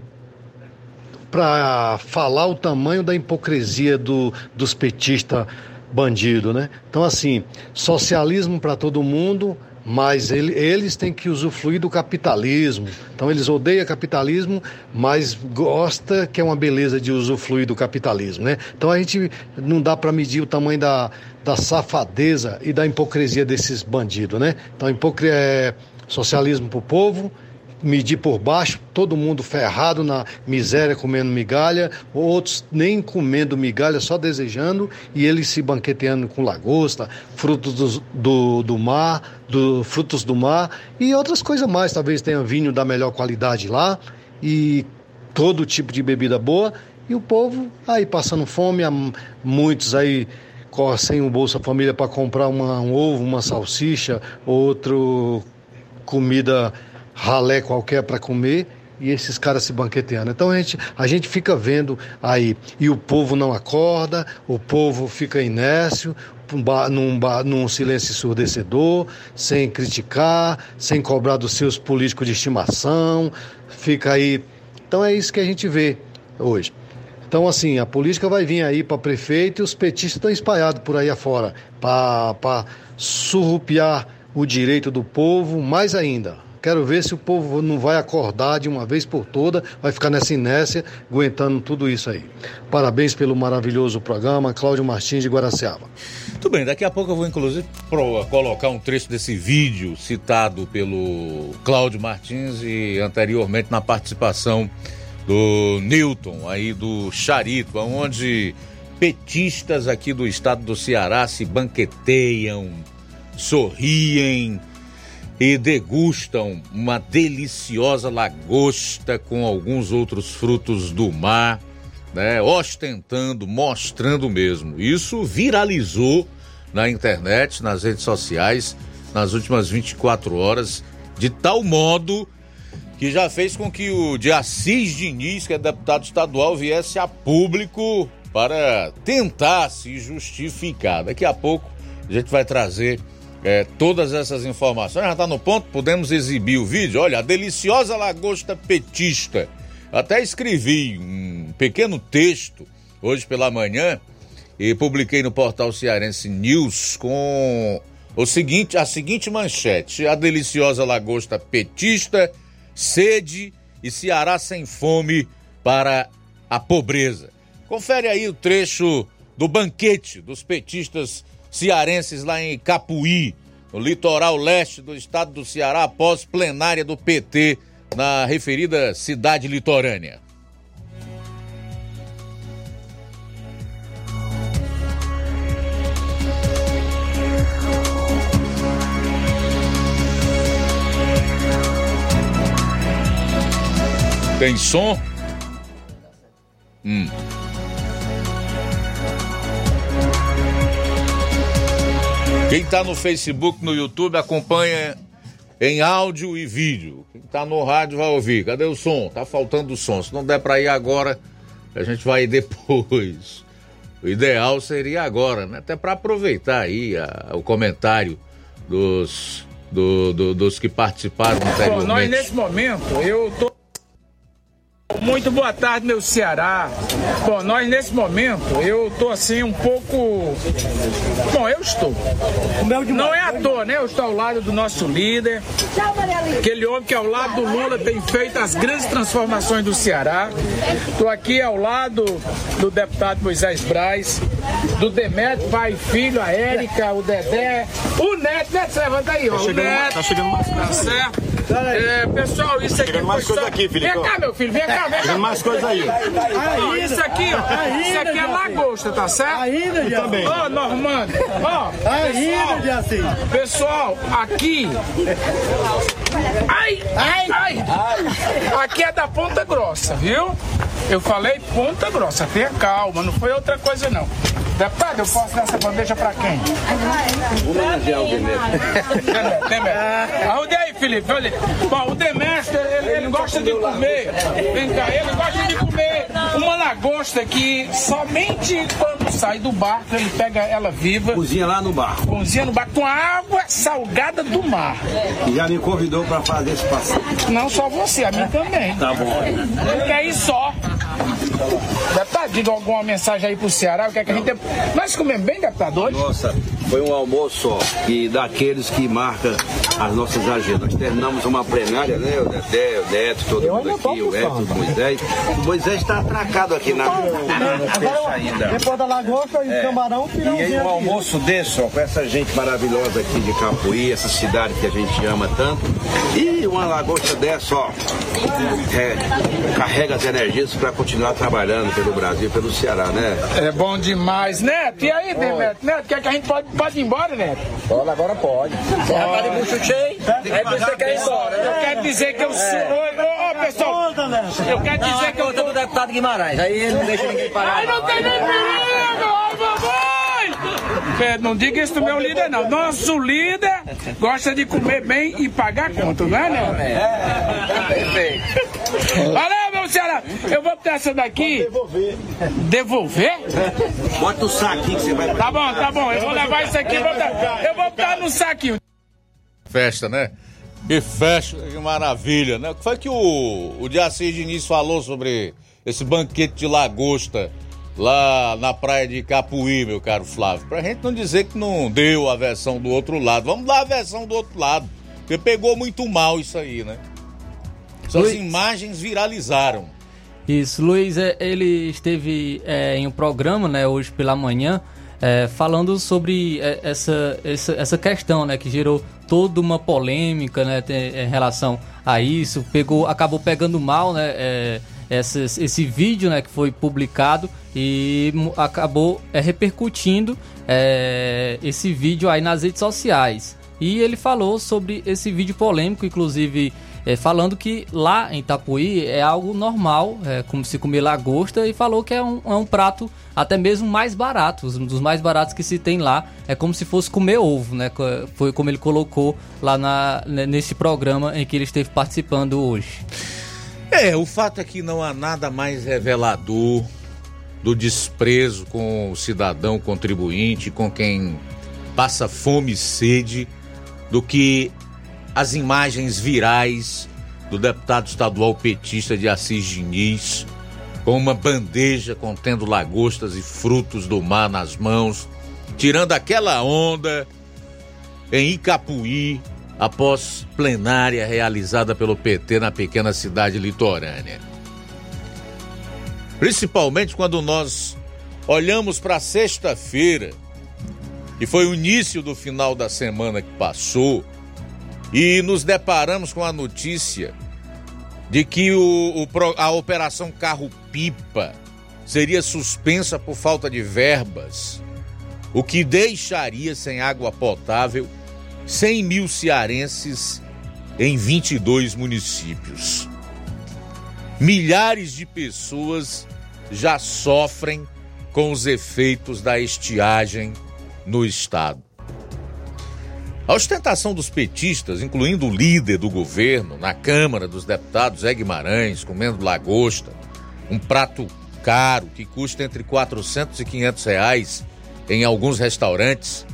para falar o tamanho da hipocrisia do, dos petistas bandido, né? Então, assim, socialismo para todo mundo, mas ele, eles têm que usufruir do capitalismo. Então, eles odeiam capitalismo, mas gosta que é uma beleza de usufruir do capitalismo, né? Então, a gente não dá para medir o tamanho da, da safadeza e da hipocrisia desses bandidos, né? Então, hipocrisia é socialismo para o povo, medir por baixo, todo mundo ferrado na miséria comendo migalha, outros nem comendo migalha, só desejando, e eles se banqueteando com lagosta, frutos do, do, do mar, do, frutos do mar e outras coisas mais. Talvez tenha vinho da melhor qualidade lá e todo tipo de bebida boa. E o povo aí passando fome, muitos aí sem o Bolsa Família para comprar uma, um ovo, uma salsicha, outro comida ralé qualquer para comer e esses caras se banqueteando. Então a gente, a gente fica vendo aí, e o povo não acorda, o povo fica inércio, num, num silêncio ensurdecedor, sem criticar, sem cobrar dos seus políticos de estimação, fica aí. Então é isso que a gente vê hoje. Então, assim, a política vai vir aí para prefeito e os petistas estão espalhados por aí afora para surrupiar o direito do povo mais ainda. Quero ver se o povo não vai acordar de uma vez por toda, vai ficar nessa inércia, aguentando tudo isso aí. Parabéns pelo maravilhoso programa, Cláudio Martins de Guaraciaba. Muito bem, daqui a pouco eu vou inclusive colocar um trecho desse vídeo citado pelo Cláudio Martins e anteriormente na participação do Newton, aí do Charito, onde petistas aqui do estado do Ceará se banqueteiam, sorriem e degustam uma deliciosa lagosta com alguns outros frutos do mar, né, ostentando, mostrando mesmo. Isso viralizou na internet, nas redes sociais, nas últimas 24 horas, de tal modo que já fez com que o de Assis Diniz, que é deputado estadual, viesse a público para tentar se justificar. Daqui a pouco a gente vai trazer é, todas essas informações. Já está no ponto, podemos exibir o vídeo. Olha, a deliciosa lagosta petista. Até escrevi um pequeno texto hoje pela manhã e publiquei no portal Cearense News com o seguinte, a seguinte manchete: a deliciosa lagosta petista, sede e Ceará sem fome para a pobreza. Confere aí o trecho do banquete dos petistas cearenses lá em Capuí, no litoral leste do estado do Ceará, após plenária do PT na referida cidade litorânea. Tem som? Hum. Quem está no Facebook, no YouTube, acompanha em áudio e vídeo. Quem está no rádio vai ouvir. Cadê o som? Tá faltando o som. Se não der para ir agora, a gente vai ir depois. O ideal seria agora, né? Até para aproveitar aí a, o comentário dos, do, do, dos que participaram anteriormente. Bom, nós nesse momento, eu tô muito boa tarde, meu Ceará. Bom, nós nesse momento, eu tô assim um pouco. Bom, eu estou. Não é à toa, né? Eu estou ao lado do nosso líder, aquele homem que ao lado do Lula tem feito as grandes transformações do Ceará. Estou aqui ao lado do deputado Moisés Braz, do Demetrio, pai e filho, a Érica, o Dedé, o Neto, Neto, levanta aí, ó. Tá chegando, o Neto, tá chegando mais Tá certo? É, pessoal, isso aqui. Tá mais coisa só... aqui, Felipe. Vem cá, meu filho, vem cá, vem cá. Tem mais coisa aí. Ó, isso aqui, ó. Isso aqui é lagosta, tá certo? Ainda, já. também. Ó, Normando. Ó, Ainda, já sim. Pessoal, aqui. Ai, ai, ai. Aqui é da Ponta Grossa, viu? Eu falei Ponta Grossa. Tenha calma, não foi outra coisa, não. Deputado, eu posso dar essa bandeja pra quem? Homenagear o Demetrio. Demetrio. Aonde aí, Felipe? Olha. Bom, o Demetrio, ele, ele gosta de comer. Vem cá, ele gosta de comer uma lagosta que somente quando sai do barco ele pega ela viva. Cozinha lá no barco. Cozinha no barco com água salgada do mar. E já me convidou pra fazer esse passeio. Não só você, a mim também. Tá bom. Ele quer ir só. Deputado, diga alguma mensagem aí pro Ceará, o que é que a gente tem... Nós comemos bem, deputado, hoje? Nossa, foi um almoço ó, e daqueles que marca as nossas agendas. Nós terminamos uma plenária, né? O Dedé, o Neto, todo mundo aqui, o Edson, o Moisés. O Moisés está atracado aqui na, na fecha ainda. Depois da lagosta e o É. camarão, E aí um almoço desse, ó, com essa gente maravilhosa aqui de Capuí, essa cidade que a gente ama tanto. E uma lagosta dessa, ó, é, carrega as energias para continuar trabalhando pelo Brasil, pelo Ceará, né? É bom demais, Neto. E aí, Neto? Neto, quer que a gente pode, pode ir embora, Neto? Olha, agora pode. Você já tá de bucho cheio? Aí você quer ir embora, né? Eu quero dizer que eu sou. Ô, ô, pessoal. Eu quero dizer que eu tô. do deputado Guimarães, aí ele não deixa ninguém parar. Ai, não tem nem perigo! Ai, mamãe! É, não diga isso do meu líder, não. Nosso líder gosta de comer bem e pagar conta, não é, né? É, perfeito. Valeu, Ceará! Eu vou botar essa daqui. Devolver. Devolver? Bota o saquinho que você vai. Tá bom, tá bom. Eu vou levar isso aqui. Botar, eu vou botar no saquinho. Festa, né? Que festa, que maravilha, né? O que foi que o, o Diacir Diniz falou sobre esse banquete de lagosta lá na praia de Capuí, meu caro Flávio? Pra gente não dizer que não deu a versão do outro lado. Vamos dar a versão do outro lado. Porque pegou muito mal isso aí, né? Essas Luiz. imagens viralizaram. Isso, Luiz, é, ele esteve é, em um programa, né, hoje pela manhã, é, falando sobre é, essa, essa, essa questão, né, que gerou toda uma polêmica, né, em relação a isso, pegou, acabou pegando mal, né, é, essas- esse vídeo, né, que foi publicado e acabou é, repercutindo esse vídeo aí nas redes sociais. E ele falou sobre esse vídeo polêmico, inclusive é, falando que lá em Itapuí é algo normal, é, como se comer lagosta, e falou que é um, é um prato até mesmo mais barato, um dos mais baratos que se tem lá, é como se fosse comer ovo, né? Foi como ele colocou lá na, ne- nesse programa em que ele esteve participando hoje. É, o fato é que não há nada mais revelador do desprezo com o cidadão contribuinte, com quem passa fome e sede, do que as imagens virais do deputado estadual petista de Assis Diniz, com uma bandeja contendo lagostas e frutos do mar nas mãos, tirando aquela onda em Icapuí, após plenária realizada pelo PT na pequena cidade litorânea. Principalmente quando nós olhamos para sexta-feira, e foi o início do final da semana que passou, e nos deparamos com a notícia de que o, o a Operação Carro-Pipa seria suspensa por falta de verbas, o que deixaria sem água potável 100 mil cearenses em 22 municípios. Milhares de pessoas já sofrem com os efeitos da estiagem no estado. A ostentação dos petistas, incluindo o líder do governo na Câmara dos Deputados, Zé Guimarães, comendo lagosta, um prato caro que custa entre 400 e 500 reais em alguns restaurantes,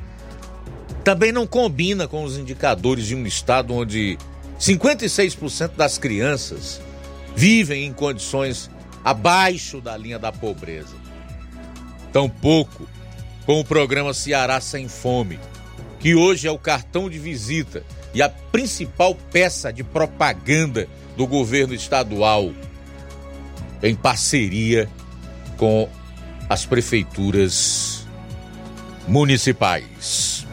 também não combina com os indicadores de um estado onde 56% das crianças vivem em condições abaixo da linha da pobreza. Tampouco com o programa Ceará Sem Fome, que hoje é o cartão de visita e a principal peça de propaganda do governo estadual, em parceria com as prefeituras municipais.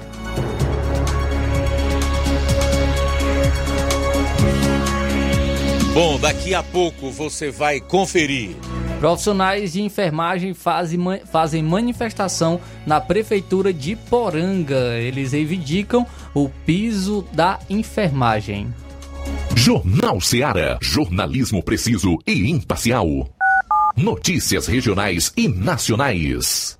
Bom, daqui a pouco você vai conferir. Profissionais de enfermagem fazem, fazem manifestação na prefeitura de Poranga. Eles reivindicam o piso da enfermagem. Jornal Seara. Jornalismo preciso e imparcial. Notícias regionais e nacionais.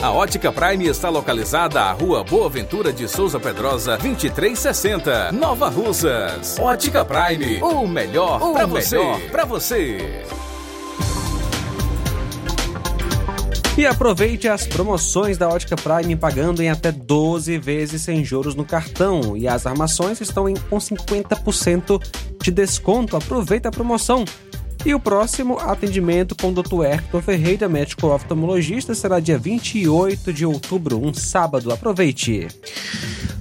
A Ótica Prime está localizada à Rua Boa Ventura de Souza Pedrosa, 2360, Nova Russas. Ótica Prime, o melhor para você. Para você. E aproveite as promoções da Ótica Prime pagando em até 12 vezes sem juros no cartão. E as armações estão em, com 50% de desconto. Aproveita a promoção. E o próximo atendimento com o Dr. Hector Ferreira, médico oftalmologista, será dia 28 de outubro, um sábado. Aproveite!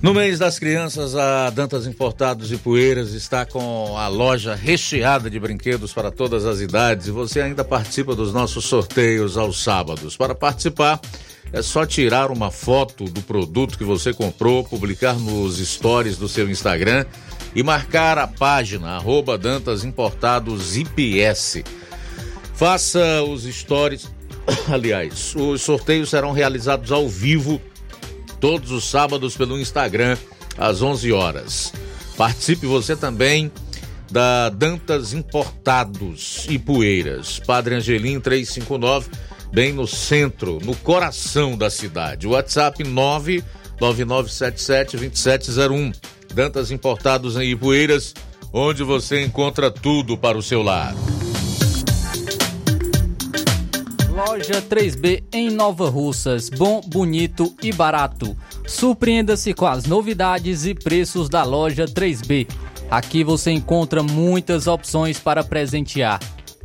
No mês das crianças, a Dantas Importados e Poeiras está com a loja recheada de brinquedos para todas as idades e você ainda participa dos nossos sorteios aos sábados. Para participar, é só tirar uma foto do produto que você comprou, publicar nos stories do seu Instagram e marcar a página arroba Dantas Importados IPS. Faça os stories. Aliás, os sorteios serão realizados ao vivo todos os sábados pelo Instagram às 11 horas. Participe você também da Dantas Importados e Poeiras, Padre Angelim 359, bem no centro, no coração da cidade. WhatsApp 99977 2701. Dantas Importados em Ipueiras, onde você encontra tudo para o seu lar. Loja 3B em Nova Russas. Bom, bonito e barato. Surpreenda-se com as novidades e preços da loja 3B. Aqui você encontra muitas opções para presentear.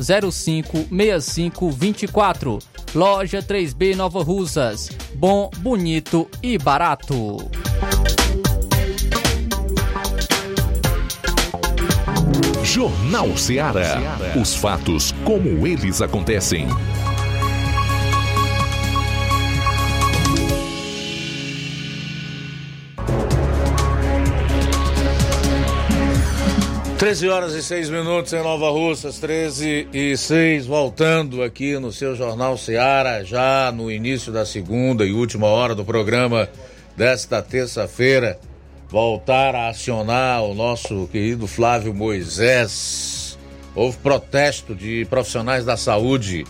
88981056524. Loja 3B Nova Russas. Bom, bonito e barato. Jornal Ceará. Os fatos como eles acontecem. Treze horas e seis minutos em Nova Russas, 13 e 6, voltando aqui no seu Jornal Ceará, já no início da segunda e última hora do programa desta terça-feira. Voltar a acionar o nosso querido Flávio Moisés. Houve protesto de profissionais da saúde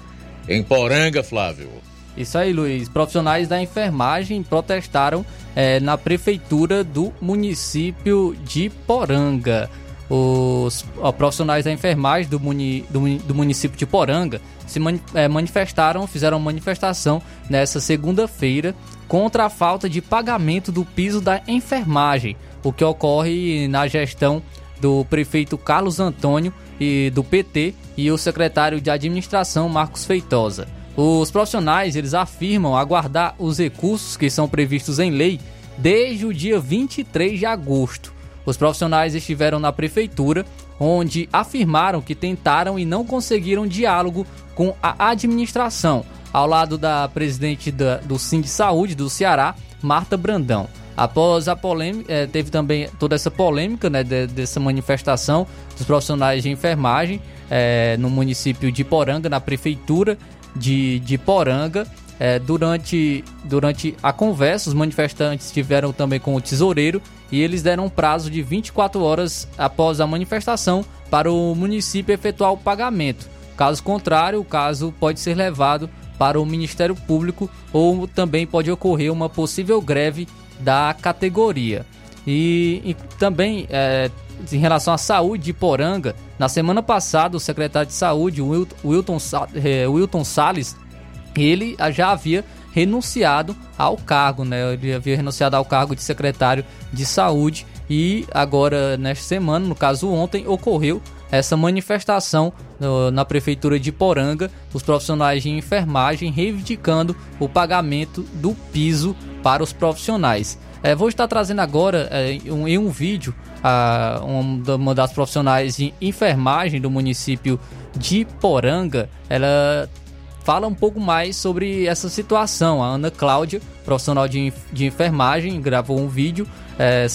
em Poranga, Flávio. Isso aí, Luiz. Profissionais da enfermagem protestaram eh, na prefeitura do município de Poranga. Os ó, profissionais da enfermagem do, muni, do, do município de Poranga se mani- eh, manifestaram, fizeram manifestação nessa segunda-feira contra a falta de pagamento do piso da enfermagem, o que ocorre na gestão do prefeito Carlos Antônio e do PT e o secretário de administração Marcos Feitosa. Os profissionais eles afirmam aguardar os recursos que são previstos em lei desde o dia 23 de agosto. Os profissionais estiveram na prefeitura, onde afirmaram que tentaram e não conseguiram diálogo com a administração, ao lado da presidente da, do Sim de Saúde do Ceará, Marta Brandão. Após a polêmica, eh, teve também toda essa polêmica né, de- dessa manifestação dos profissionais de enfermagem eh, no município de Poranga, na prefeitura de, de Poranga. Eh, durante, durante a conversa, os manifestantes estiveram também com o tesoureiro e eles deram um prazo de 24 horas após a manifestação para o município efetuar o pagamento. Caso contrário, o caso pode ser levado para o Ministério Público ou também pode ocorrer uma possível greve da categoria. E, e também é, em relação à saúde de Poranga, na semana passada o secretário de saúde, Wil- Wilton, Sa- eh, Wilton Salles, ele já havia renunciado ao cargo, né? Ele havia renunciado ao cargo de secretário de saúde e agora nesta semana, no caso ontem, ocorreu essa manifestação na prefeitura de Poranga, os profissionais de enfermagem reivindicando o pagamento do piso para os profissionais. É, vou estar trazendo agora é, um- em um vídeo a, um- uma das profissionais de enfermagem do município de Poranga. Ela fala um pouco mais sobre essa situação. A Ana Cláudia, profissional de, de enfermagem, gravou um vídeo é,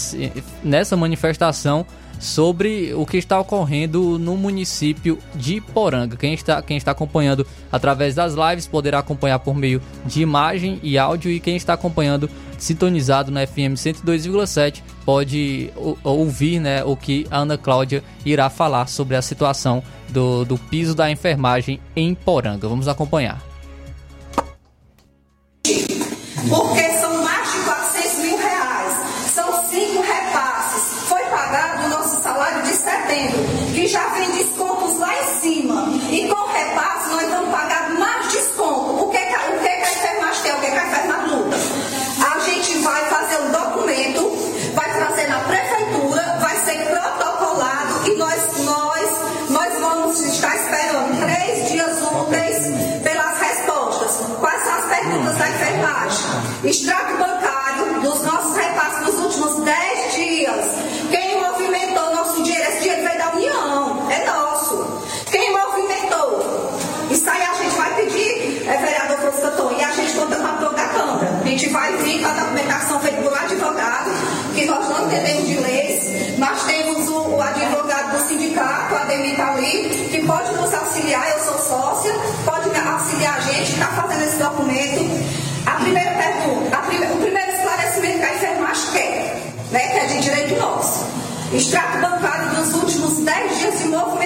nessa manifestação sobre o que está ocorrendo no município de Poranga. Quem está, quem está acompanhando através das lives poderá acompanhar por meio de imagem e áudio e quem está acompanhando sintonizado na FM 102,7 pode ou- ouvir né, o que a Ana Cláudia irá falar sobre a situação do, do piso da enfermagem em Poranga. Vamos acompanhar. Porque são mais de 400 mil reais. São cinco repasses. Foi pagado o nosso salário de setembro, que já vem Extrato bancário dos nossos repasses nos últimos 10 dias. Quem movimentou nosso dinheiro? Esse dinheiro veio da União, é nosso. Quem movimentou? Isso aí a gente vai pedir, é, vereador Foscaton, e a gente conta com a apoio da Câmara. A gente vai vir com a documentação feita por advogado, que nós não entendemos de leis. Nós temos o, o advogado do sindicato, o Ademir tá ali, que pode nos auxiliar, eu sou sócia, pode auxiliar a gente, está fazendo esse documento. A primeira pergunta, a prime- o primeiro esclarecimento que a enfermagem quer, né, que é de direito nosso. Extrato bancário dos últimos 10 dias de movimentação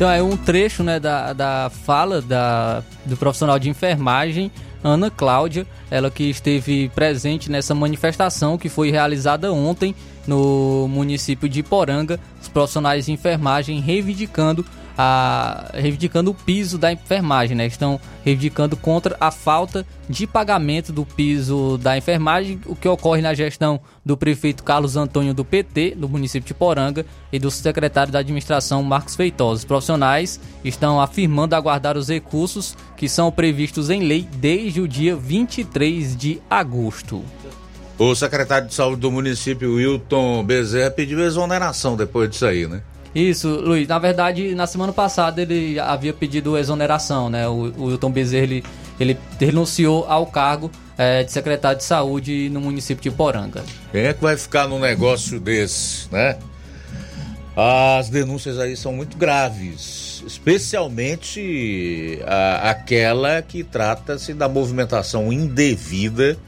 Então é um trecho né, da, da fala da, do profissional de enfermagem, Ana Cláudia, ela que esteve presente nessa manifestação que foi realizada ontem no município de Poranga, os profissionais de enfermagem reivindicando a, reivindicando o piso da enfermagem, né? Estão reivindicando contra a falta de pagamento do piso da enfermagem, o que ocorre na gestão do prefeito Carlos Antônio do PT, do município de Poranga, e do secretário da administração Marcos Feitosa. Os profissionais estão afirmando aguardar os recursos que são previstos em lei desde o dia 23 de agosto. O secretário de saúde do município, Wilton Bezerra, pediu exoneração depois disso aí, né? Isso, Luiz. Na verdade, na semana passada ele havia pedido exoneração, né? O, o Wilton Bezerra ele, ele renunciou ao cargo é, de secretário de saúde no município de Poranga. Quem é que vai ficar num negócio desse, né? As denúncias aí são muito graves, especialmente a, aquela que trata-se da movimentação indevida,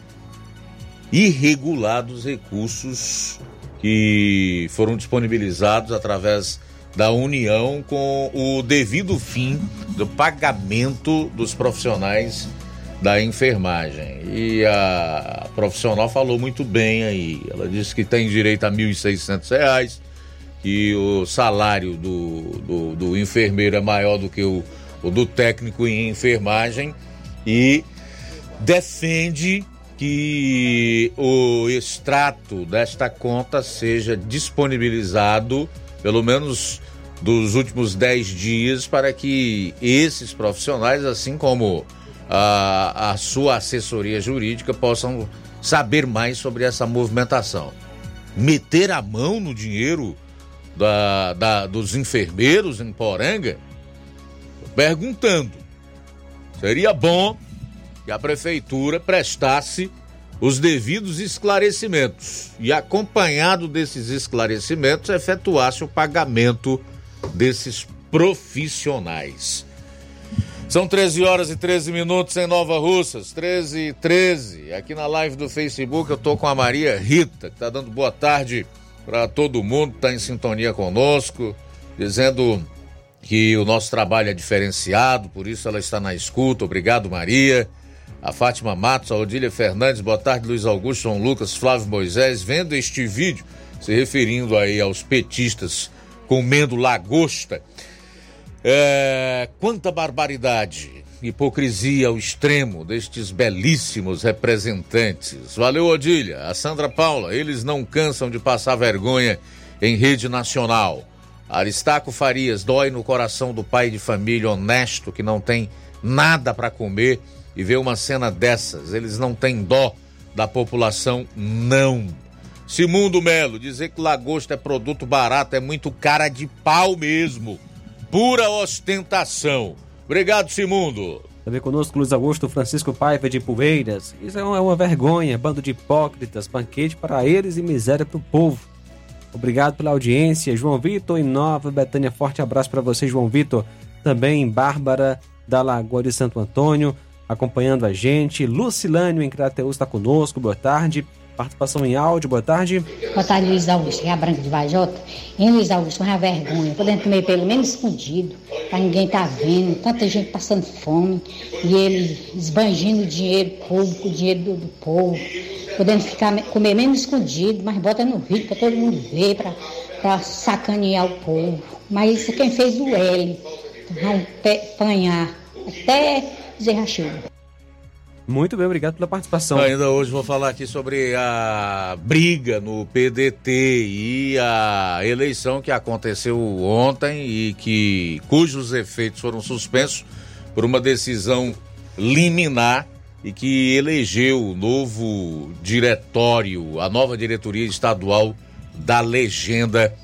irregular dos recursos que foram disponibilizados através da União com o devido fim do pagamento dos profissionais da enfermagem. E a profissional falou muito bem aí. Ela disse que tem direito a R$ 1.600, que o salário do, do, do, enfermeiro é maior do que o, o do técnico em enfermagem e defende que o extrato desta conta seja disponibilizado, pelo menos dos últimos 10 dias, para que esses profissionais, assim como a, a sua assessoria jurídica, possam saber mais sobre essa movimentação. Meter a mão no dinheiro da, da, dos enfermeiros em Poranga? Perguntando. Seria bom que a prefeitura prestasse os devidos esclarecimentos e, acompanhado desses esclarecimentos, efetuasse o pagamento desses profissionais. São 13 horas e 13 minutos em Nova Russas, 13 e 13. Aqui na live do Facebook eu tô com a Maria Rita, que tá dando boa tarde para todo mundo tá em sintonia conosco, dizendo que o nosso trabalho é diferenciado, por isso ela está na escuta. Obrigado, Maria a Fátima Matos, a Odília Fernandes, boa tarde, Luiz Augusto, João Lucas, Flávio Moisés, vendo este vídeo, se referindo aí aos petistas comendo lagosta. É, quanta barbaridade, hipocrisia ao extremo destes belíssimos representantes. Valeu, Odília. A Sandra Paula, eles não cansam de passar vergonha em rede nacional. Aristarco Farias, dói no coração do pai de família honesto que não tem nada para comer e ver uma cena dessas. Eles não têm dó da população, não. Simundo Melo, dizer que lagosta é produto barato é muito cara de pau mesmo. Pura ostentação. Obrigado, Simundo. Também conosco Luiz Augusto Francisco Paiva de Poeiras. Isso é uma, é vergonha, bando de hipócritas, banquete para eles e miséria para o povo. Obrigado pela audiência, João Vitor e Nova Betânia. Forte abraço para você, João Vitor. Também Bárbara da Lagoa de Santo Antônio acompanhando a gente. Lucilânio em Crateus está conosco, boa tarde. Participação em áudio, boa tarde. Boa tarde, Luiz Augusto, que é Branca de Vajota. Em Luiz Augusto, uma vergonha, podendo comer pelo menos escondido, para ninguém tá vendo, tanta gente passando fome, e ele esbanjindo o dinheiro público, dinheiro do, do povo, podendo ficar, comer menos escondido, mas bota no vídeo para todo mundo ver, para sacanear o povo. Mas isso é quem fez o L, vão apanhar até Zé Muito bem, obrigado pela participação. Ainda hoje vou falar aqui sobre a briga no PDT e a eleição que aconteceu ontem e que cujos efeitos foram suspensos por uma decisão liminar e que elegeu o novo diretório, a nova diretoria estadual da legenda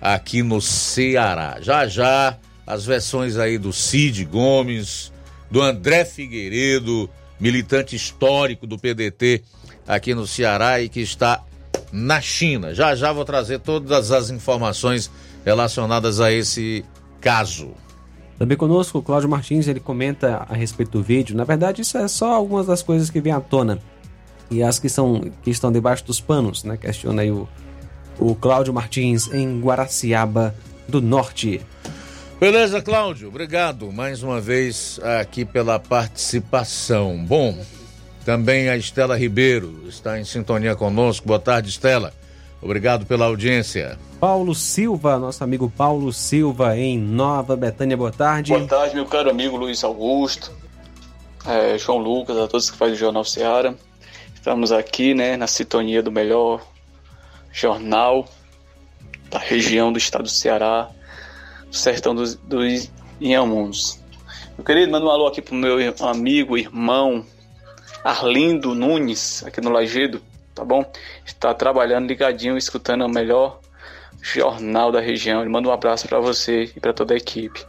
aqui no Ceará. Já já as versões aí do Cid Gomes, do André Figueiredo, militante histórico do PDT aqui no Ceará e que está na China. Já já vou trazer todas as informações relacionadas a esse caso. Também conosco o Cláudio Martins, ele comenta a respeito do vídeo. Na verdade, isso é só algumas das coisas que vêm à tona. E as que, são, que estão debaixo dos panos, né? Questiona aí o, o Cláudio Martins em Guaraciaba do Norte. Beleza, Cláudio? Obrigado mais uma vez aqui pela participação. Bom, também a Estela Ribeiro está em sintonia conosco. Boa tarde, Estela. Obrigado pela audiência. Paulo Silva, nosso amigo Paulo Silva, em Nova Betânia. Boa tarde. Boa tarde, meu caro amigo Luiz Augusto, é, João Lucas, a todos que fazem o Jornal Seara. Estamos aqui, né, na sintonia do melhor jornal da região do estado do Ceará, sertão dos, dos Inhamuns. Meu querido, manda um alô aqui pro meu amigo, irmão Arlindo Nunes, aqui no Lagedo, tá bom? Está trabalhando ligadinho, escutando o melhor jornal da região. Ele manda um abraço para você e para toda a equipe.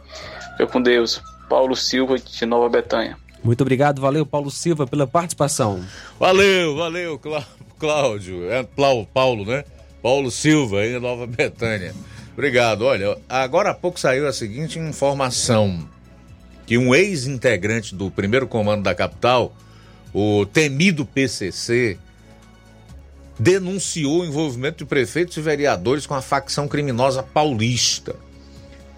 Fica com Deus. Paulo Silva, de Nova Betânia. Muito obrigado, valeu Paulo Silva pela participação. Valeu, valeu, Clá- Cláudio. É Plau- Paulo, né? Paulo Silva, aí em Nova Betânia. Obrigado. Olha, agora há pouco saiu a seguinte informação: que um ex-integrante do primeiro comando da capital, o temido PCC, denunciou o envolvimento de prefeitos e vereadores com a facção criminosa paulista.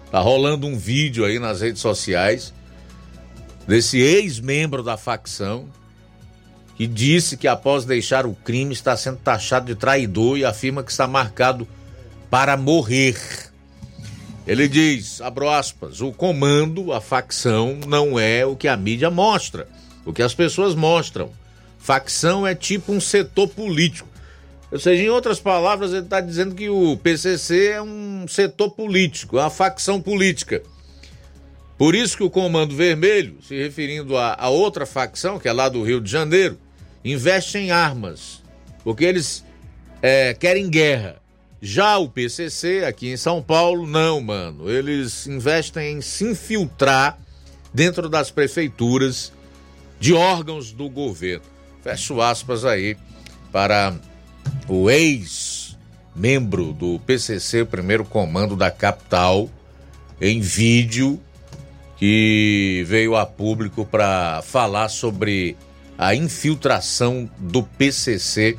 Tá rolando um vídeo aí nas redes sociais desse ex-membro da facção que disse que após deixar o crime está sendo taxado de traidor e afirma que está marcado para morrer. Ele diz, abro aspas, o comando, a facção, não é o que a mídia mostra, o que as pessoas mostram. Facção é tipo um setor político. Ou seja, em outras palavras, ele está dizendo que o PCC é um setor político, é uma facção política. Por isso que o Comando Vermelho, se referindo a, a outra facção, que é lá do Rio de Janeiro, investe em armas, porque eles é, querem guerra. Já o PCC, aqui em São Paulo, não, mano. Eles investem em se infiltrar dentro das prefeituras de órgãos do governo. Fecho aspas aí para o ex-membro do PCC, primeiro comando da capital, em vídeo que veio a público para falar sobre a infiltração do PCC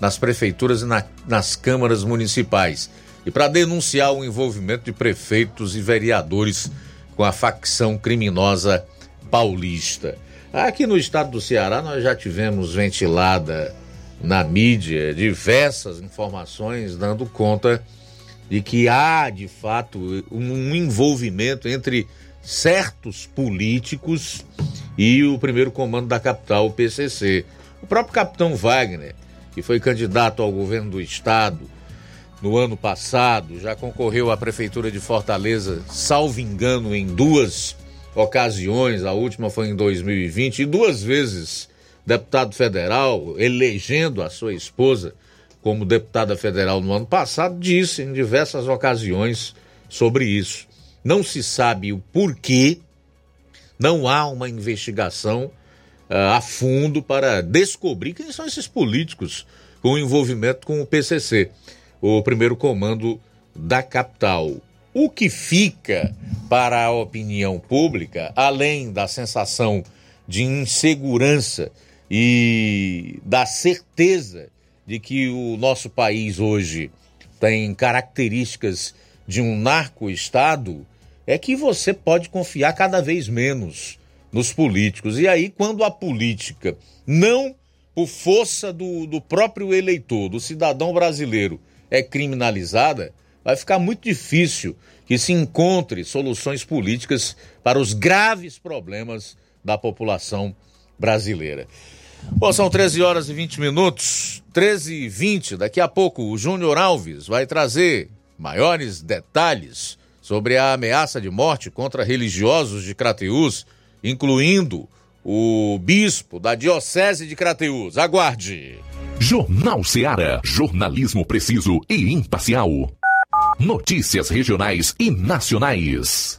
nas prefeituras e na- nas câmaras municipais e para denunciar o envolvimento de prefeitos e vereadores com a facção criminosa paulista. Aqui no estado do Ceará nós já tivemos ventilada na mídia diversas informações dando conta de que há de fato um envolvimento entre certos políticos e o primeiro comando da capital, o PCC. O próprio capitão Wagner, que foi candidato ao governo do estado no ano passado, já concorreu à prefeitura de Fortaleza, salvo engano, em duas ocasiões, a última foi em 2020, e duas vezes deputado federal, elegendo a sua esposa como deputada federal no ano passado, disse em diversas ocasiões sobre isso. Não se sabe o porquê, não há uma investigação a fundo para descobrir quem são esses políticos com envolvimento com o PCC, o primeiro comando da capital. O que fica para a opinião pública, além da sensação de insegurança e da certeza de que o nosso país hoje tem características de um narco-estado, é que você pode confiar cada vez menos nos políticos. E aí, quando a política, não por força do, do próprio eleitor, do cidadão brasileiro, é criminalizada, vai ficar muito difícil que se encontre soluções políticas para os graves problemas da população brasileira. Bom, são 13 horas e 20 minutos, 13 e 20. Daqui a pouco o Júnior Alves vai trazer maiores detalhes sobre a ameaça de morte contra religiosos de Crateús, incluindo o bispo da Diocese de Crateús. Aguarde! Jornal Seara. Jornalismo preciso e imparcial. Notícias regionais e nacionais.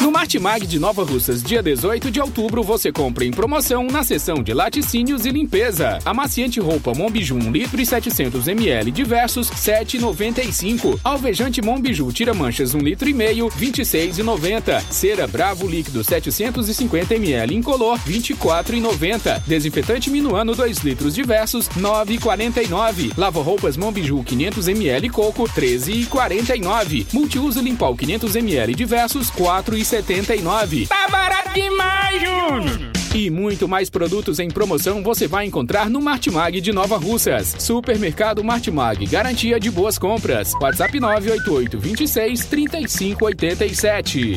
No Martimag de Nova Russas, dia 18 de outubro, você compra em promoção na seção de laticínios e limpeza. Amaciante roupa Monbiju 1 litro e 700 ml diversos, 7,95. Alvejante Monbiju tira manchas 1 litro e meio, 26,90. Cera Bravo líquido 750 ml incolor, 24,90. Desinfetante Minuano 2 litros diversos, 9,49. Lava roupas Monbiju 500 ml coco, 13,49. Multiuso Limpal 500 ml diversos, 4,79. Tá barato demais, Júnior! E muito mais produtos em promoção você vai encontrar no Martimag de Nova Russas. Supermercado Martimag, garantia de boas compras. WhatsApp 988 26 35 87.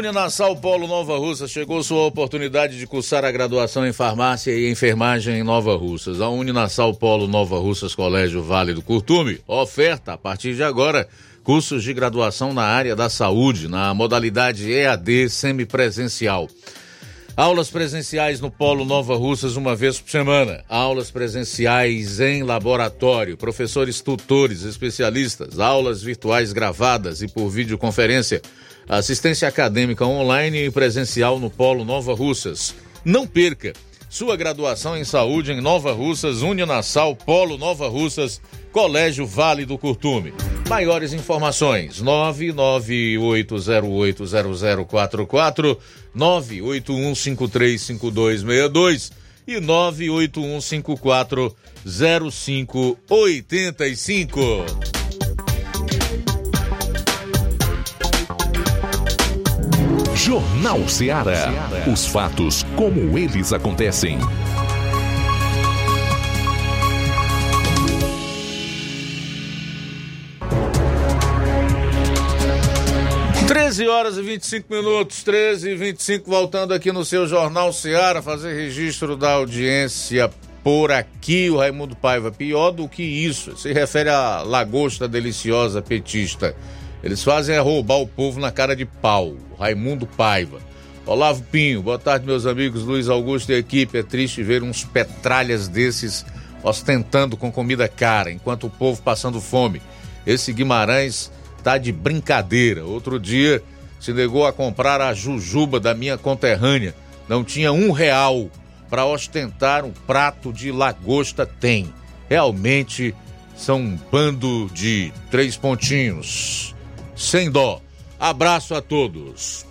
Uninasal Polo Nova Russa chegou sua oportunidade de cursar a graduação em farmácia e enfermagem em Nova Russas. A Uninasal Polo Nova Russas Colégio Vale do Curtume oferta a partir de agora cursos de graduação na área da saúde, na modalidade EAD semipresencial. Aulas presenciais no Polo Nova Russas uma vez por semana. Aulas presenciais em laboratório. Professores tutores, especialistas. Aulas virtuais gravadas e por videoconferência. Assistência acadêmica online e presencial no Polo Nova Russas. Não perca sua graduação em saúde em Nova Russas, Uninassal, Polo Nova Russas, Colégio Vale do Curtume. Maiores informações: 998080044, 981535262 e 981540585. Jornal Ceará. Os fatos como eles acontecem. Treze horas e 25 minutos, 13 e 25, voltando aqui no seu Jornal Ceará, fazer registro da audiência por aqui, o Raimundo Paiva. Pior do que isso, se refere à lagosta deliciosa petista. Eles fazem é roubar o povo na cara de pau. Raimundo Paiva. Olavo Pinho, boa tarde, meus amigos Luiz Augusto e equipe. É triste ver uns petralhas desses ostentando com comida cara, enquanto o povo passando fome. Esse Guimarães tá de brincadeira. Outro dia se negou a comprar a jujuba da minha conterrânea. Não tinha um real para ostentar um prato de lagosta tem. Realmente são um bando de três pontinhos. Sem dó. Abraço a todos.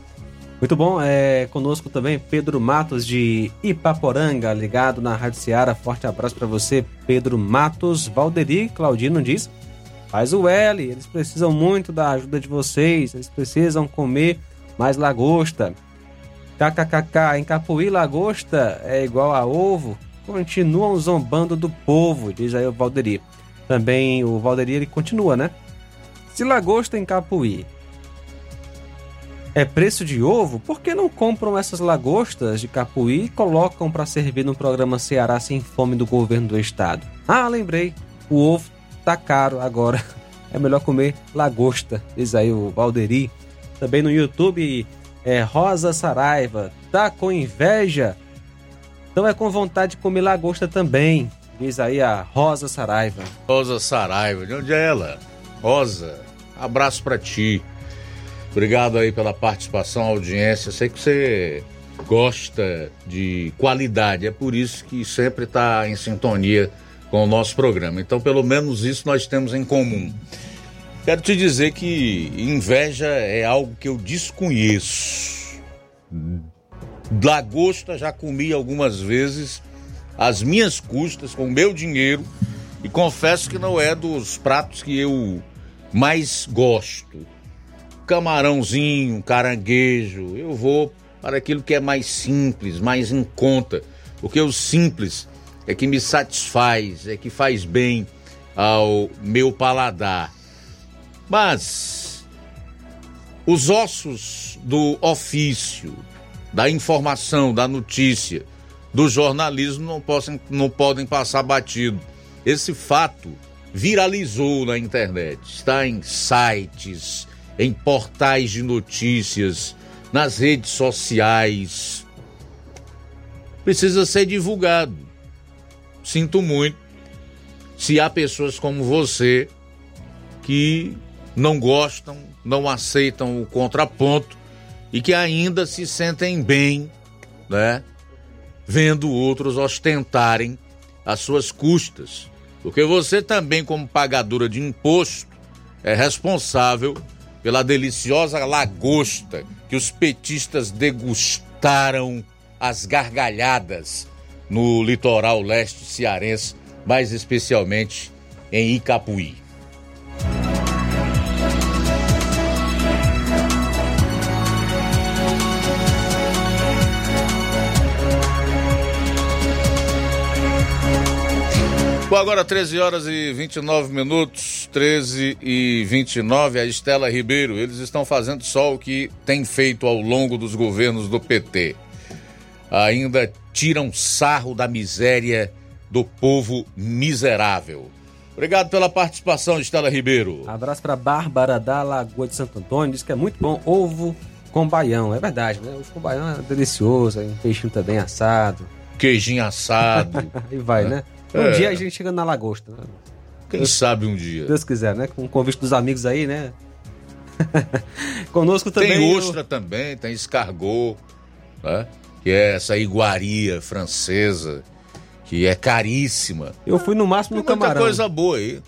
Muito bom, é conosco também Pedro Matos de Ipaporanga, ligado na Rádio Seara. Forte abraço para você, Pedro Matos. Valderi Claudino diz: faz o L, eles precisam muito da ajuda de vocês, eles precisam comer mais lagosta. KKKK, em Capuí, lagosta é igual a ovo. Continuam zombando do povo, diz aí o Valderi. Também o Valderi ele continua, né? Se lagosta em Capuí é preço de ovo, por que não compram essas lagostas de Capuí e colocam para servir no programa Ceará Sem Fome do governo do estado? Ah, lembrei, o ovo tá caro agora. É melhor comer lagosta, diz aí o Valderi. Também no YouTube é Rosa Saraiva. Tá com inveja? Então é com vontade de comer lagosta também. Diz aí a Rosa Saraiva. Rosa Saraiva, de onde é ela? Rosa, abraço para ti. Obrigado aí pela participação, audiência. Sei que você gosta de qualidade, é por isso que sempre está em sintonia com o nosso programa. Então, pelo menos isso nós temos em comum. Quero te dizer que inveja é algo que eu desconheço. Lagosta já comi algumas vezes, às minhas custas, com meu dinheiro, e confesso que não é dos pratos que eu mais gosto. Camarãozinho, caranguejo, eu vou para aquilo que é mais simples, mais em conta, porque o simples é que me satisfaz, é que faz bem ao meu paladar. Mas os ossos do ofício, da informação, da notícia, do jornalismo não, possam, não podem passar batido. Esse fato viralizou na internet, está em sites, em portais de notícias, nas redes sociais. Precisa ser divulgado. Sinto muito se há pessoas como você que não gostam, não aceitam o contraponto e que ainda se sentem bem, né? Vendo outros ostentarem as suas custas. Porque você também, como pagadora de imposto, é responsável pela deliciosa lagosta que os petistas degustaram as gargalhadas no litoral leste cearense, mais especialmente em Icapuí. Bom, agora 13 horas e 29 minutos, 13 e 29, a Estela Ribeiro, eles estão fazendo só o que tem feito ao longo dos governos do PT. Ainda tiram sarro da miséria do povo miserável. Obrigado pela participação, Estela Ribeiro. Abraço para Bárbara da Lagoa de Santo Antônio, diz que é muito bom ovo com baião. É verdade, né? Ovo com baião é delicioso, um peixinho também assado. Queijinho assado. e vai, né? Um É. dia a gente chega na lagosta. Né? Quem sabe um dia. Deus quiser, né? Com o convite dos amigos aí, né? Conosco também. Tem o- ostra também, tem escargot, né? que é essa iguaria francesa, que é caríssima. Eu fui no máximo no Tem muita camarão. coisa boa aí.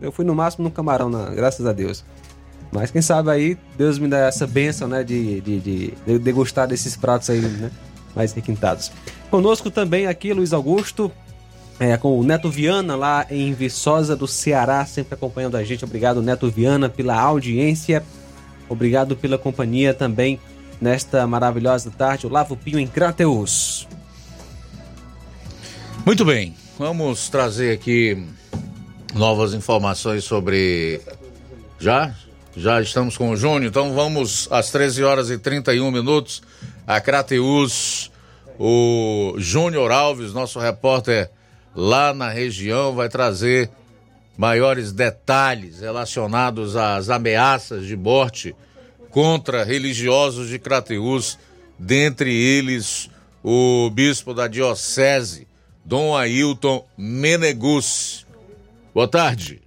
Eu fui no máximo no camarão, na- graças a Deus. Mas quem sabe aí, Deus me dá essa bênção, né? De, de, de, de degustar desses pratos aí, né? Mais requintados. Conosco também aqui, Luiz Augusto, é, com o Neto Viana, lá em Viçosa do Ceará, sempre acompanhando a gente. Obrigado, Neto Viana, pela audiência. Obrigado pela companhia também nesta maravilhosa tarde. Olavo Pinho em Crateus. Muito bem, vamos trazer aqui novas informações sobre. Já? Já estamos com o Júnior, então vamos às 13 horas e 31 minutos a Crateus. O Júnior Alves, nosso repórter lá na região, vai trazer maiores detalhes relacionados às ameaças de morte contra religiosos de Crateús, dentre eles o bispo da diocese, Dom Ailton Menegus. Boa tarde.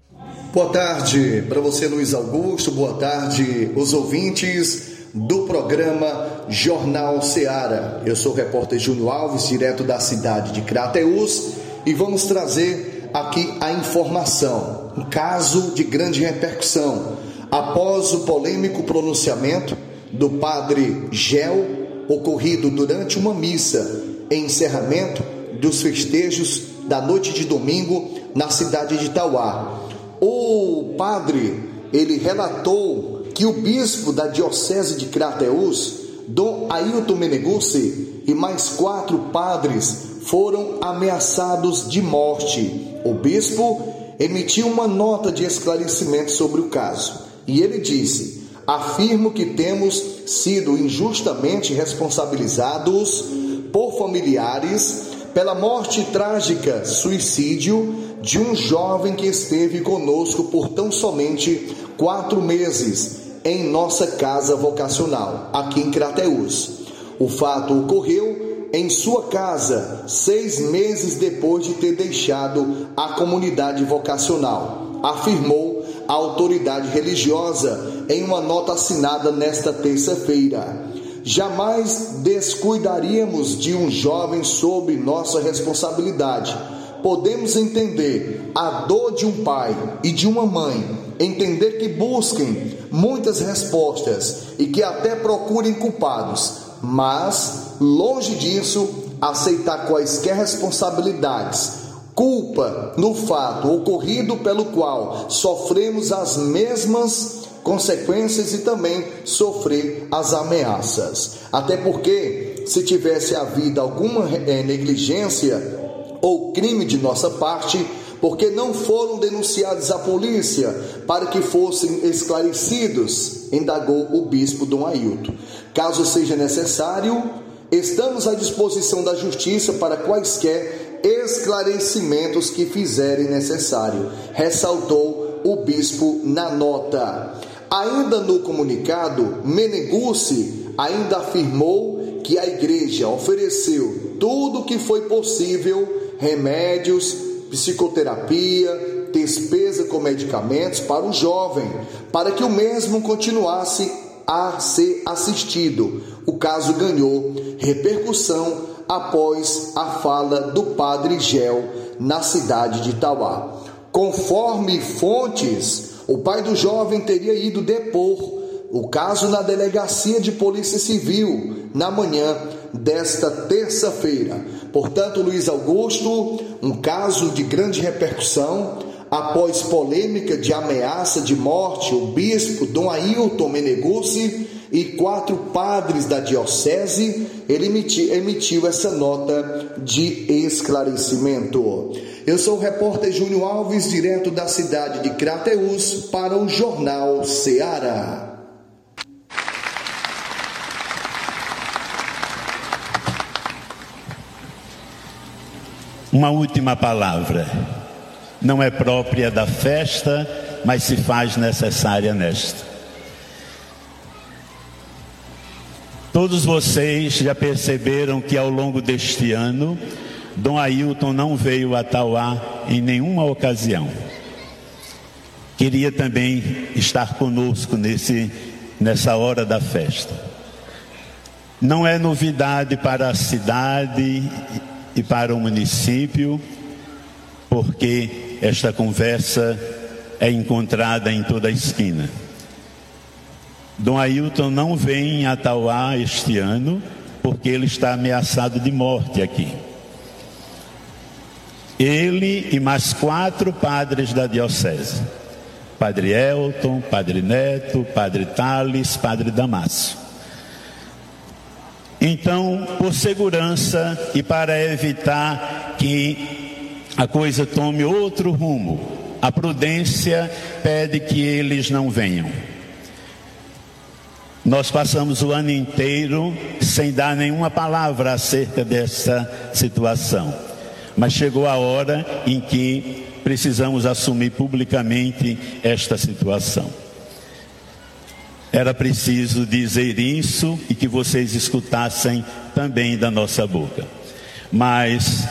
Boa tarde para você, Luiz Augusto. Boa tarde, os ouvintes do programa Jornal Seara. Eu sou o repórter Júnior Alves, direto da cidade de Crateús, e vamos trazer aqui a informação. Um caso de grande repercussão. Após o polêmico pronunciamento do padre Gel, ocorrido durante uma missa em encerramento dos festejos da noite de domingo na cidade de Tauá. O padre, ele relatou que o bispo da diocese de Crateús, Dom Ailton Meneguzzi, e mais quatro padres foram ameaçados de morte. O bispo emitiu uma nota de esclarecimento sobre o caso e ele disse: Afirmo que temos sido injustamente responsabilizados por familiares pela morte trágica, suicídio de um jovem que esteve conosco por tão somente quatro meses em nossa casa vocacional, aqui em Crateús. O fato ocorreu em sua casa, seis meses depois de ter deixado a comunidade vocacional, afirmou a autoridade religiosa em uma nota assinada nesta terça-feira. Jamais descuidaríamos de um jovem sob nossa responsabilidade. Podemos entender a dor de um pai e de uma mãe, entender que busquem muitas respostas e que até procurem culpados, mas, longe disso, aceitar quaisquer responsabilidades culpa no fato ocorrido pelo qual sofremos as mesmas consequências e também sofrer as ameaças. Até porque, se tivesse havido alguma é, negligência ou crime de nossa parte, porque não foram denunciados à polícia para que fossem esclarecidos, indagou o bispo Dom Ailton. Caso seja necessário, estamos à disposição da justiça para quaisquer esclarecimentos que fizerem necessário, ressaltou o bispo na nota. Ainda no comunicado, Meneguzzi ainda afirmou que a igreja ofereceu tudo o que foi possível, remédios, psicoterapia, despesa com medicamentos para o jovem, para que o mesmo continuasse a ser assistido. O caso ganhou repercussão após a fala do padre Gel na cidade de Tauá. Conforme fontes o pai do jovem teria ido depor o caso na delegacia de Polícia Civil na manhã desta terça-feira. Portanto, Luiz Augusto, um caso de grande repercussão. Após polêmica de ameaça de morte, o bispo Dom Ailton Meneguzzi e quatro padres da diocese, ele emitiu, emitiu essa nota de esclarecimento. Eu sou o repórter Júnior Alves, direto da cidade de Crateús, para o Jornal Ceará. Uma última palavra. Não é própria da festa, mas se faz necessária nesta. Todos vocês já perceberam que ao longo deste ano Dom Ailton não veio a Tauá em nenhuma ocasião. Queria também estar conosco nesse, nessa hora da festa. Não é novidade para a cidade e para o município, porque esta conversa é encontrada em toda a esquina. Dom Ailton não vem a Tauá este ano, porque ele está ameaçado de morte aqui. Ele e mais quatro padres da diocese: Padre Elton, Padre Neto, Padre Tales, Padre Damasio. Então, por segurança e para evitar que a coisa tome outro rumo, a prudência pede que eles não venham. Nós passamos o ano inteiro sem dar nenhuma palavra acerca dessa situação Mas chegou a hora em que precisamos assumir publicamente esta situação. Era preciso dizer isso e que vocês escutassem também da nossa boca. Mas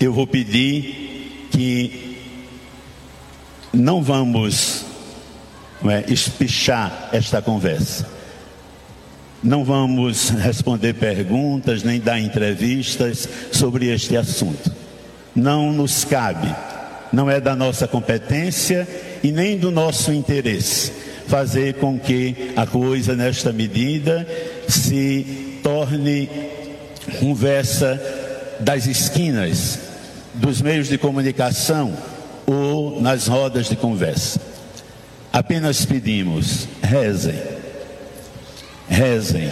eu vou pedir que não vamos não é, espichar esta conversa. Não vamos responder perguntas nem dar entrevistas sobre este assunto. Não nos cabe, não é da nossa competência e nem do nosso interesse fazer com que a coisa, nesta medida, se torne conversa das esquinas, dos meios de comunicação ou nas rodas de conversa. Apenas pedimos, rezem rezem.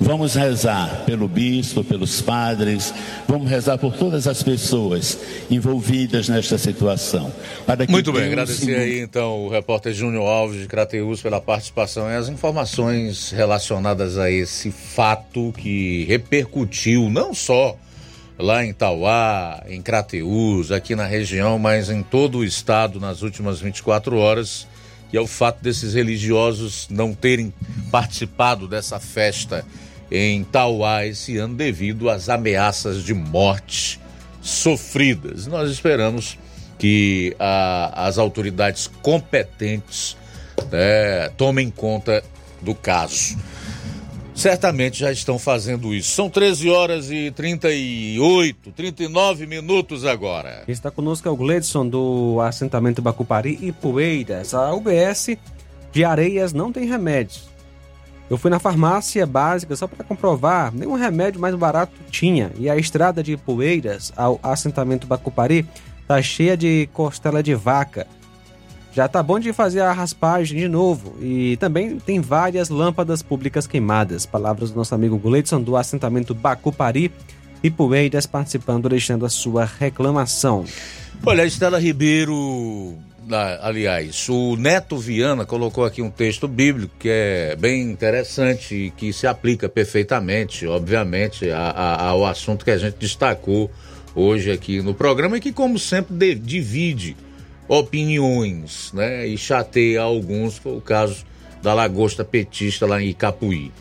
Vamos rezar pelo bispo, pelos padres, vamos rezar por todas as pessoas envolvidas nesta situação. Muito bem, agradecer aí então o repórter Júnior Alves de Crateus pela participação e as informações relacionadas a esse fato que repercutiu não só lá em Tauá, em Crateus, aqui na região, mas em todo o estado nas últimas 24 horas que é o fato desses religiosos não terem participado dessa festa em Tauá esse ano devido às ameaças de morte sofridas. Nós esperamos que a, as autoridades competentes né, tomem conta do caso certamente já estão fazendo isso. São 13 horas e 38, 39 minutos agora. Está conosco é o Gledson do assentamento Bacupari e Poeiras. A UBS de Areias não tem remédios. Eu fui na farmácia básica só para comprovar, nenhum remédio mais barato tinha. E a estrada de Poeiras ao assentamento Bacupari tá cheia de costela de vaca já tá bom de fazer a raspagem de novo. E também tem várias lâmpadas públicas queimadas. Palavras do nosso amigo Gleidson do assentamento Bacupari e Poeiras participando, deixando a sua reclamação. Olha, a Estela Ribeiro, aliás, o Neto Viana colocou aqui um texto bíblico que é bem interessante e que se aplica perfeitamente, obviamente, a, a, ao assunto que a gente destacou hoje aqui no programa e que, como sempre, de, divide opiniões, né? E chateia alguns, foi o caso da lagosta petista lá em Icapuí.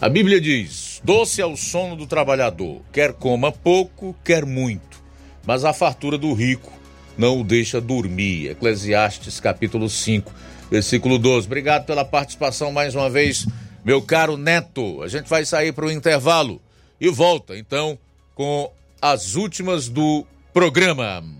A Bíblia diz: doce é o sono do trabalhador, quer coma pouco, quer muito, mas a fartura do rico não o deixa dormir. Eclesiastes capítulo 5, versículo 12. Obrigado pela participação mais uma vez, meu caro Neto. A gente vai sair para o intervalo e volta então com as últimas do programa.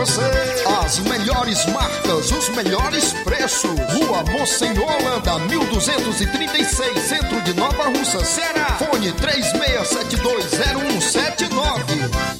você. As melhores marcas, os melhores preços. Rua Monsenhor Holanda, 1236, centro de Nova Russa, Ceará. Fone 36720179.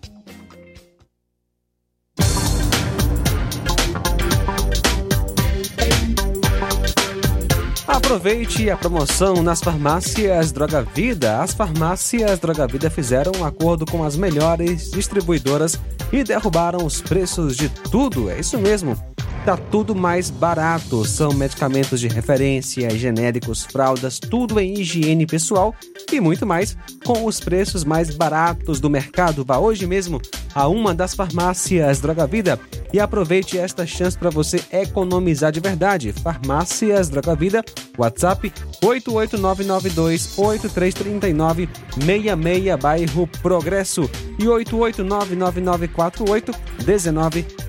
Aproveite a promoção nas farmácias Droga Vida. As farmácias Droga Vida fizeram um acordo com as melhores distribuidoras e derrubaram os preços de tudo. É isso mesmo. Tá tudo mais barato. São medicamentos de referência, genéricos, fraldas, tudo em higiene pessoal e muito mais com os preços mais baratos do mercado. Vá hoje mesmo a uma das farmácias Droga Vida e aproveite esta chance para você economizar de verdade. Farmácias Droga Vida, WhatsApp 88992833966, bairro Progresso e 889994819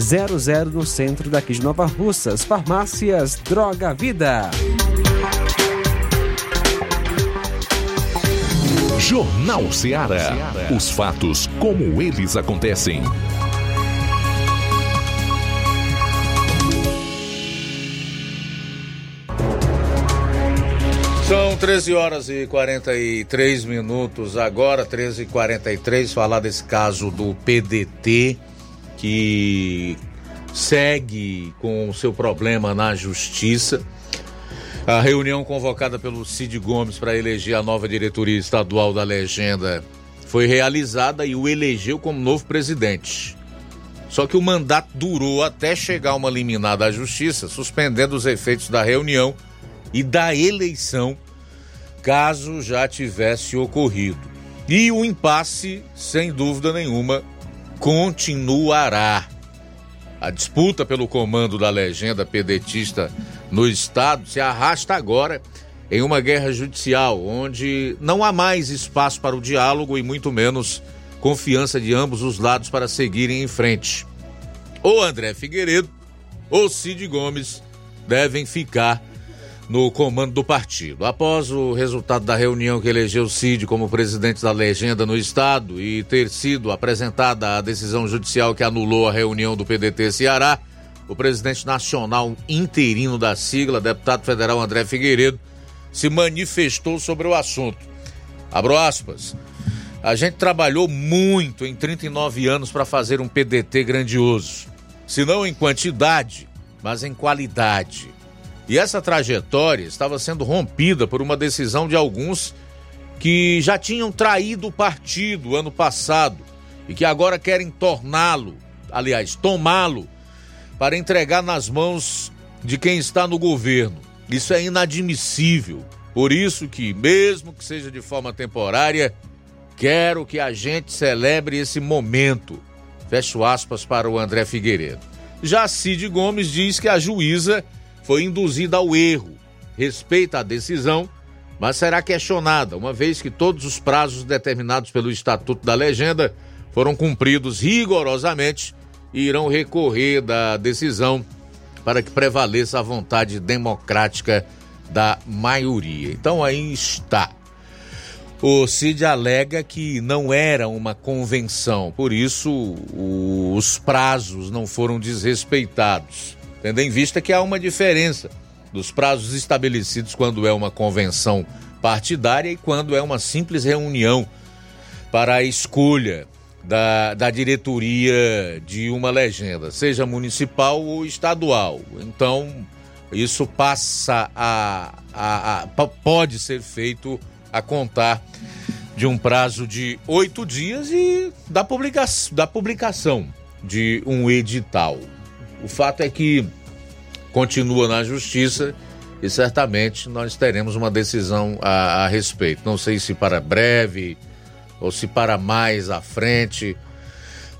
00 no centro daqui de Nova Russas. Farmácias Droga Vida. Jornal Ceará. Os fatos como eles acontecem. São 13 horas e 43 minutos agora, 13 e 43 falar desse caso do PDT que segue com o seu problema na justiça. A reunião convocada pelo Cid Gomes para eleger a nova diretoria estadual da legenda foi realizada e o elegeu como novo presidente. Só que o mandato durou até chegar uma liminar da justiça, suspendendo os efeitos da reunião e da eleição, caso já tivesse ocorrido. E o impasse, sem dúvida nenhuma, continuará. A disputa pelo comando da legenda pedetista no estado se arrasta agora em uma guerra judicial, onde não há mais espaço para o diálogo e muito menos confiança de ambos os lados para seguirem em frente. Ou André Figueiredo ou Cid Gomes devem ficar no comando do partido. Após o resultado da reunião que elegeu Cid como presidente da legenda no estado e ter sido apresentada a decisão judicial que anulou a reunião do PDT Ceará, o presidente nacional interino da sigla, deputado federal André Figueiredo, se manifestou sobre o assunto. Abro aspas. A gente trabalhou muito em 39 anos para fazer um PDT grandioso. Se não em quantidade, mas em qualidade. E essa trajetória estava sendo rompida por uma decisão de alguns que já tinham traído o partido ano passado e que agora querem torná-lo, aliás, tomá-lo, para entregar nas mãos de quem está no governo. Isso é inadmissível. Por isso que, mesmo que seja de forma temporária, quero que a gente celebre esse momento. Fecho aspas para o André Figueiredo. Já Cid Gomes diz que a juíza foi induzida ao erro, respeita a decisão, mas será questionada, uma vez que todos os prazos determinados pelo Estatuto da Legenda foram cumpridos rigorosamente e irão recorrer da decisão para que prevaleça a vontade democrática da maioria. Então aí está. O Cid alega que não era uma convenção, por isso os prazos não foram desrespeitados tendo em vista que há uma diferença dos prazos estabelecidos quando é uma convenção partidária e quando é uma simples reunião para a escolha da, da diretoria de uma legenda, seja municipal ou estadual. Então, isso passa a, a, a pode ser feito a contar de um prazo de oito dias e da, publica da publicação de um edital. O fato é que continua na justiça e certamente nós teremos uma decisão a, a respeito. Não sei se para breve ou se para mais à frente.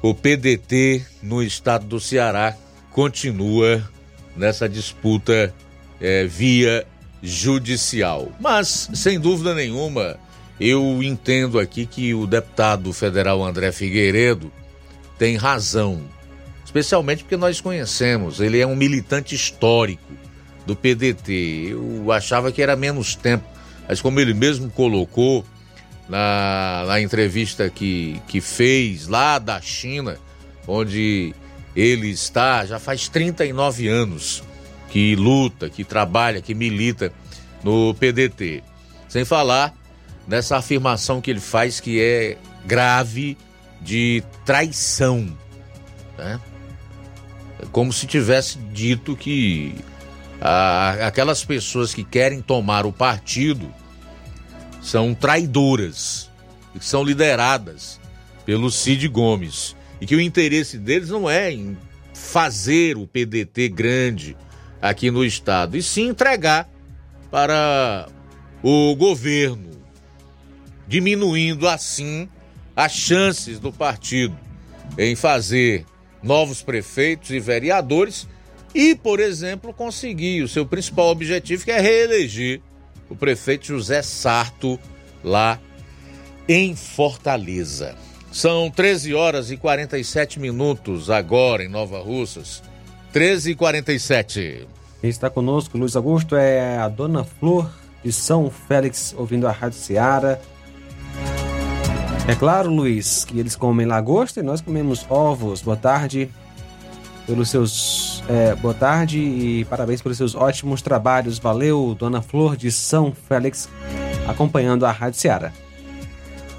O PDT no estado do Ceará continua nessa disputa é, via judicial. Mas, sem dúvida nenhuma, eu entendo aqui que o deputado federal André Figueiredo tem razão, especialmente porque nós conhecemos, ele é um militante histórico do PDT. Eu achava que era menos tempo, mas como ele mesmo colocou na, na entrevista que, que fez lá da China, onde ele está já faz 39 anos que luta, que trabalha, que milita no PDT. Sem falar nessa afirmação que ele faz que é grave de traição. Né? Como se tivesse dito que a, aquelas pessoas que querem tomar o partido são traidoras que são lideradas pelo Cid Gomes e que o interesse deles não é em fazer o PDT grande aqui no estado, e sim entregar para o governo, diminuindo assim as chances do partido em fazer novos prefeitos e vereadores e, por exemplo, conseguir o seu principal objetivo, que é reeleger o prefeito José Sarto lá em Fortaleza. São 13 horas e 47 minutos agora em Nova Russas. 13 e 47. Quem está conosco, Luiz Augusto, é a dona Flor de São Félix, ouvindo a Rádio Seara. É claro, Luiz, que eles comem lagosta e nós comemos ovos. Boa tarde pelos seus. É, boa tarde e parabéns pelos seus ótimos trabalhos. Valeu, Dona Flor de São Félix, acompanhando a Rádio Seara.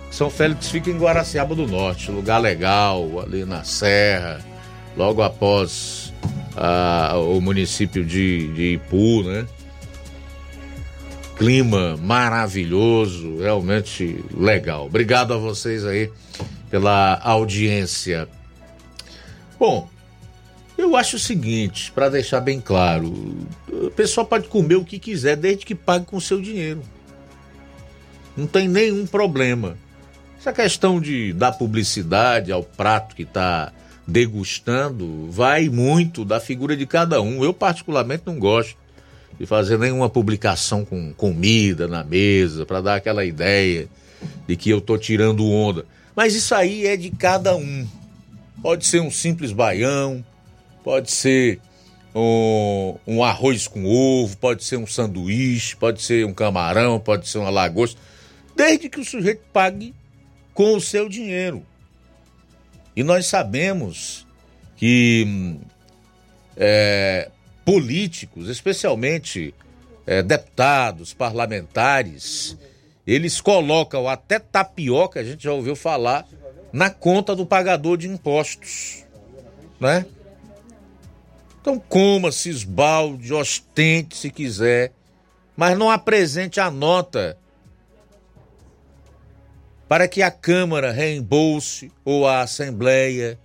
São Félix fica em Guaraciaba do Norte, lugar legal, ali na Serra, logo após ah, o município de, de Ipu, né? Clima maravilhoso, realmente legal. Obrigado a vocês aí pela audiência. Bom, eu acho o seguinte, para deixar bem claro, o pessoal pode comer o que quiser desde que pague com seu dinheiro. Não tem nenhum problema. Essa questão de dar publicidade ao prato que está degustando vai muito da figura de cada um. Eu particularmente não gosto de fazer nenhuma publicação com comida na mesa para dar aquela ideia de que eu estou tirando onda. Mas isso aí é de cada um. Pode ser um simples baião, pode ser um, um, arroz com ovo, pode ser um sanduíche, pode ser um camarão, pode ser uma lagosta, desde que o sujeito pague com o seu dinheiro. E nós sabemos que é, políticos, especialmente é, deputados, parlamentares, eles colocam até tapioca, a gente já ouviu falar, na conta do pagador de impostos, né? Então coma, se esbalde, ostente se quiser, mas não apresente a nota para que a Câmara reembolse ou a Assembleia,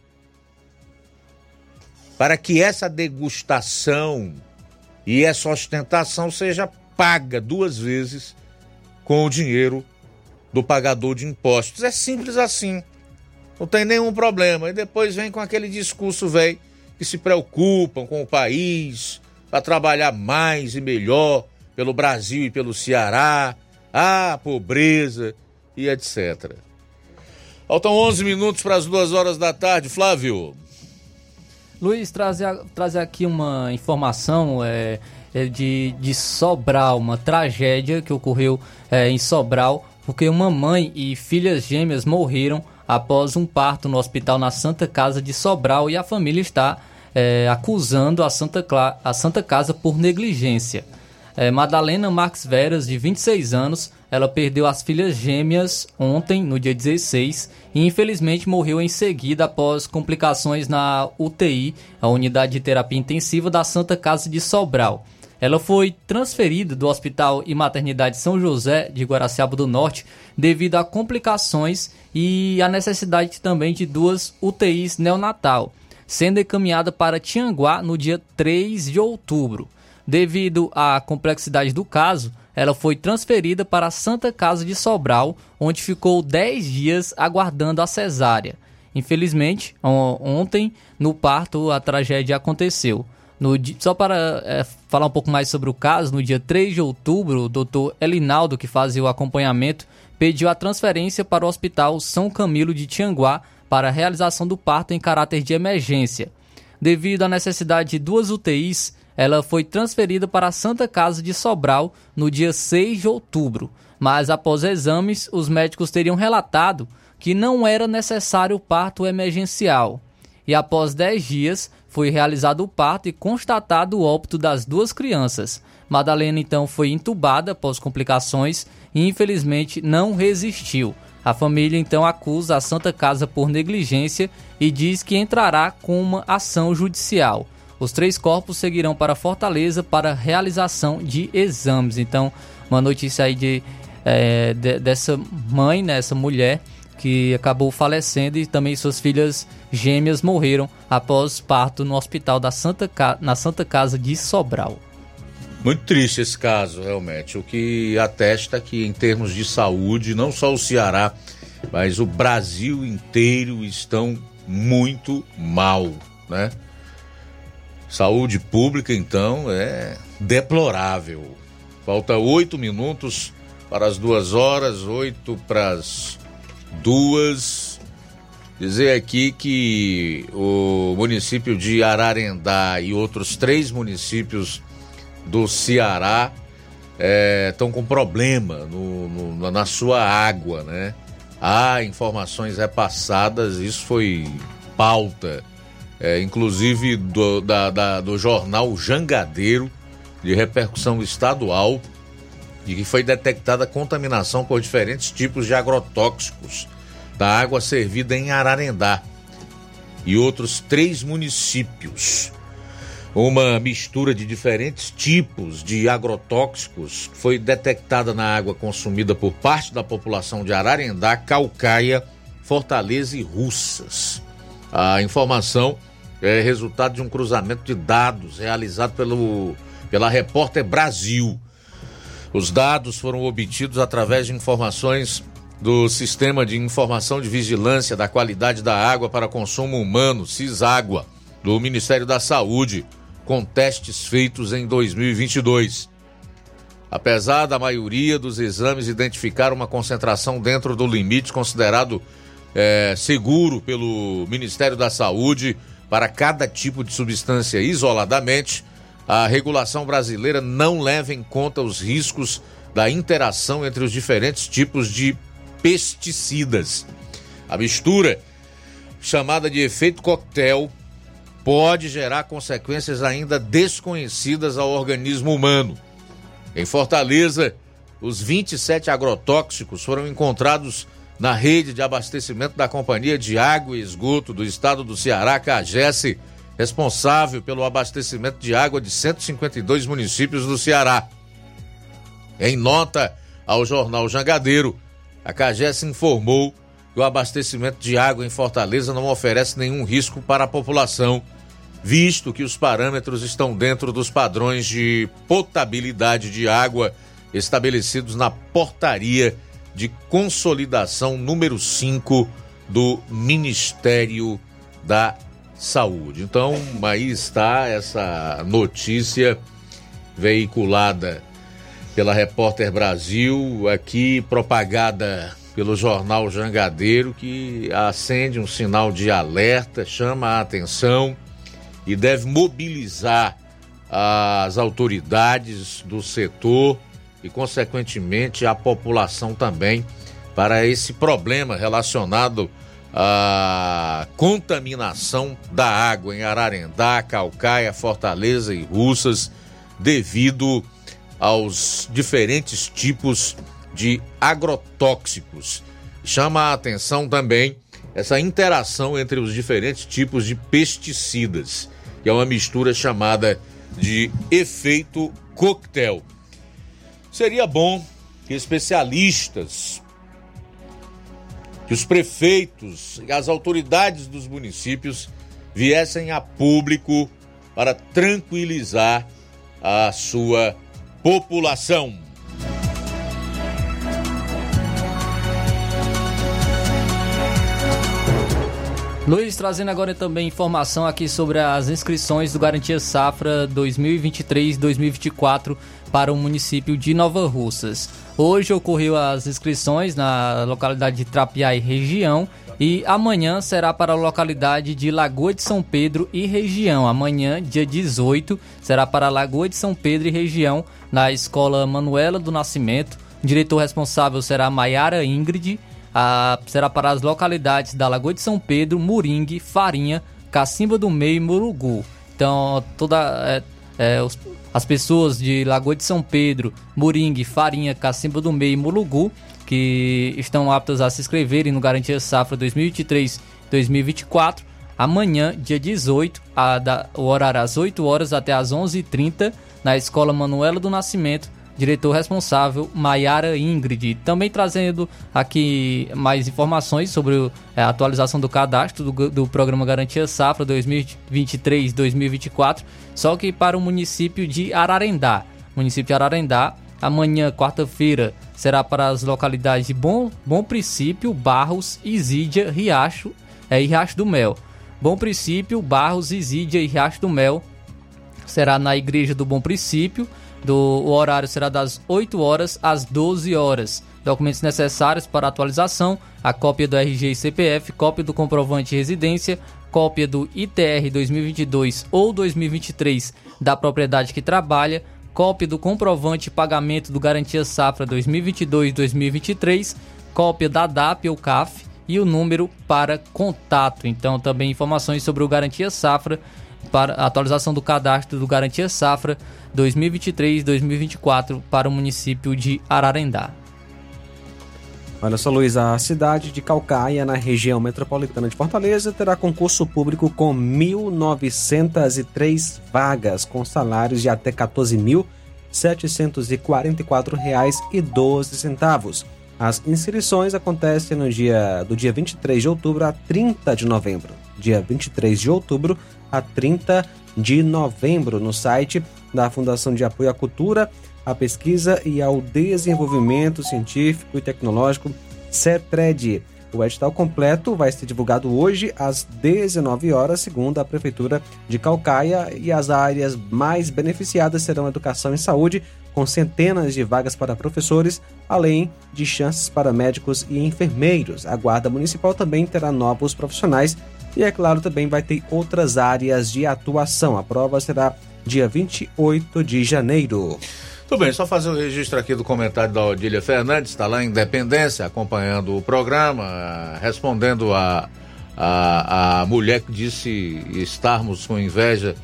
para que essa degustação e essa ostentação seja paga duas vezes com o dinheiro do pagador de impostos. É simples assim. Não tem nenhum problema. E depois vem com aquele discurso velho que se preocupam com o país, para trabalhar mais e melhor pelo Brasil e pelo Ceará, a pobreza e etc. Faltam 11 minutos para as duas horas da tarde, Flávio. Luiz, trazer, aqui uma informação é, é de, de Sobral, uma tragédia que ocorreu é, em Sobral, porque uma mãe e filhas gêmeas morreram após um parto no hospital na Santa Casa de Sobral e a família está é, acusando a Santa, Cla a Santa Casa por negligência. É, Madalena Marques Veras, de 26 anos, ela perdeu as filhas gêmeas ontem, no dia 16, e infelizmente morreu em seguida após complicações na UTI, a unidade de terapia intensiva da Santa Casa de Sobral. ela foi transferida do Hospital e Maternidade São José de Guaraciaba do Norte devido a complicações e a necessidade também de duas UTIs neonatal, sendo encaminhada para Tianguá no dia 3 de outubro. Devido à complexidade do caso, ela foi transferida para a Santa Casa de Sobral, onde ficou 10 dias aguardando a cesárea. Infelizmente, ontem, no parto, a tragédia aconteceu. No, só para é, falar um pouco mais sobre o caso, no dia 3 de outubro, o doutor Elinaldo, que fazia o acompanhamento, pediu a transferência para o Hospital São Camilo de Tianguá para a realização do parto em caráter de emergência. Devido à necessidade de duas UTIs, ela foi transferida para a Santa Casa de Sobral no dia 6 de outubro, mas após exames, os médicos teriam relatado que não era necessário o parto emergencial. E após 10 dias, foi realizado o parto e constatado o óbito das duas crianças. Madalena então foi entubada após complicações e infelizmente não resistiu. A família então acusa a Santa Casa por negligência e diz que entrará com uma ação judicial. Os três corpos seguirão para Fortaleza para realização de exames. Então, uma notícia aí de, é, de dessa mãe, né, essa mulher que acabou falecendo e também suas filhas gêmeas morreram após parto no hospital da Santa na Santa Casa de Sobral. Muito triste esse caso, realmente. O que atesta que, em termos de saúde, não só o Ceará, mas o Brasil inteiro estão muito mal, né? Saúde pública, então, é deplorável. Falta oito minutos para as duas horas, oito para as duas. Dizer aqui que o município de Ararendá e outros três municípios do Ceará estão é, com problema no, no, na sua água, né? Há informações repassadas, isso foi pauta, é, inclusive do, da, da, do jornal Jangadeiro, de repercussão estadual, de que foi detectada contaminação por diferentes tipos de agrotóxicos da água servida em Ararendá e outros três municípios. Uma mistura de diferentes tipos de agrotóxicos foi detectada na água consumida por parte da população de Ararendá, Calcaia, Fortaleza e Russas. A informação é resultado de um cruzamento de dados realizado pelo, pela Repórter Brasil os dados foram obtidos através de informações do Sistema de Informação de Vigilância da Qualidade da Água para Consumo Humano, CISÁGUA, do Ministério da Saúde, com testes feitos em 2022. Apesar da maioria dos exames identificar uma concentração dentro do limite considerado é, seguro pelo Ministério da Saúde para cada tipo de substância isoladamente, a regulação brasileira não leva em conta os riscos da interação entre os diferentes tipos de pesticidas. A mistura, chamada de efeito coquetel, pode gerar consequências ainda desconhecidas ao organismo humano. Em Fortaleza, os 27 agrotóxicos foram encontrados na rede de abastecimento da Companhia de Água e Esgoto do Estado do Ceará, CAGES, responsável pelo abastecimento de água de 152 municípios do Ceará. Em nota ao jornal Jangadeiro, a CAGES informou que o abastecimento de água em Fortaleza não oferece nenhum risco para a população, visto que os parâmetros estão dentro dos padrões de potabilidade de água estabelecidos na portaria de consolidação número 5 do Ministério da saúde. Então, aí está essa notícia veiculada pela Repórter Brasil, aqui propagada pelo jornal Jangadeiro, que acende um sinal de alerta, chama a atenção e deve mobilizar as autoridades do setor e, consequentemente, a população também para esse problema relacionado a contaminação da água em Ararendá, Calcaia, Fortaleza e Russas devido aos diferentes tipos de agrotóxicos. Chama a atenção também essa interação entre os diferentes tipos de pesticidas, que é uma mistura chamada de efeito coquetel. Seria bom que especialistas, que os prefeitos e as autoridades dos municípios viessem a público para tranquilizar a sua população. Luiz, trazendo agora também informação aqui sobre as inscrições do Garantia Safra 2023-2024 para o município de Nova Russas. Hoje ocorreu as inscrições na localidade de Trapiá e região e amanhã será para a localidade de Lagoa de São Pedro e região. Amanhã, dia 18, será para Lagoa de São Pedro e região na Escola Manuela do Nascimento. O diretor responsável será Maiara Ingrid ah, será para as localidades da Lagoa de São Pedro, Moringue, Farinha, Cacimba do Meio e Murugu. Então, toda, é, é, os, as pessoas de Lagoa de São Pedro, Moringue, Farinha, Cacimba do Meio e Murugu, que estão aptas a se inscreverem no Garantia Safra 2023-2024, amanhã, dia 18, a, da, o horário às 8 horas até às 11h30, na Escola Manuela do Nascimento, diretor responsável Maiara Ingrid. Também trazendo aqui mais informações sobre é, a atualização do cadastro do, do programa Garantia Safra 2023-2024, só que para o município de Ararendá. Município de Ararendá, amanhã, quarta-feira, será para as localidades de Bom, Bom Princípio, Barros, Isídia, Riacho é, e Riacho do Mel. Bom Princípio, Barros, Isídia e Riacho do Mel será na Igreja do Bom Princípio do, o horário será das 8 horas às 12 horas. Documentos necessários para atualização: a cópia do RG e CPF, cópia do comprovante de residência, cópia do ITR 2022 ou 2023 da propriedade que trabalha, cópia do comprovante pagamento do Garantia Safra 2022-2023, cópia da DAP ou CAF e o número para contato. Então, também informações sobre o Garantia Safra para a atualização do cadastro do Garantia Safra 2023-2024 para o município de Ararendá. Olha só, Luiz, a cidade de Calcaia, na região metropolitana de Fortaleza, terá concurso público com 1.903 vagas, com salários de até R$ 14.744,12. As inscrições acontecem no dia, do dia 23 de outubro a 30 de novembro. Dia 23 de outubro a 30 de novembro, no site da Fundação de Apoio à Cultura, à Pesquisa e ao Desenvolvimento Científico e Tecnológico, CETRED. O edital completo vai ser divulgado hoje às 19 horas, segundo a Prefeitura de Calcaia, e as áreas mais beneficiadas serão educação e saúde, com centenas de vagas para professores, além de chances para médicos e enfermeiros. A Guarda Municipal também terá novos profissionais e, é claro, também vai ter outras áreas de atuação. A prova será dia 28 de janeiro. Tudo bem, só fazer o registro aqui do comentário da Odília Fernandes, está lá em Independência, acompanhando o programa, respondendo a, a, a mulher que disse estarmos com inveja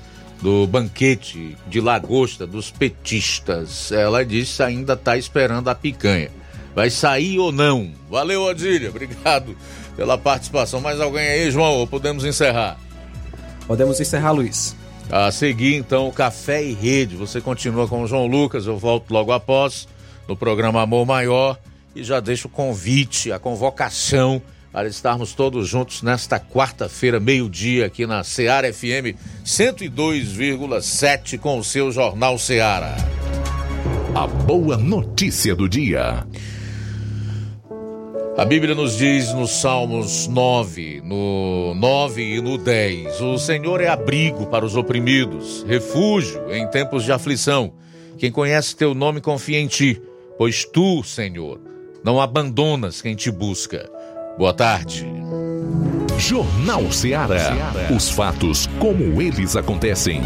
do banquete de lagosta dos petistas. Ela disse ainda está esperando a picanha. Vai sair ou não? Valeu, Odília, obrigado pela participação. Mais alguém aí, João? Podemos encerrar? Podemos encerrar, Luiz. A seguir, então, o Café e Rede. Você continua com o João Lucas, eu volto logo após, no programa Amor Maior. E já deixo o convite, a convocação para estarmos todos juntos nesta quarta-feira, meio-dia, aqui na Seara FM 102,7 com o seu Jornal Seara. A boa notícia do dia. A Bíblia nos diz nos Salmos 9, no 9 e no 10: O Senhor é abrigo para os oprimidos, refúgio em tempos de aflição. Quem conhece teu nome confia em ti, pois tu, Senhor, não abandonas quem te busca. Boa tarde. Jornal Ceará. Os fatos como eles acontecem.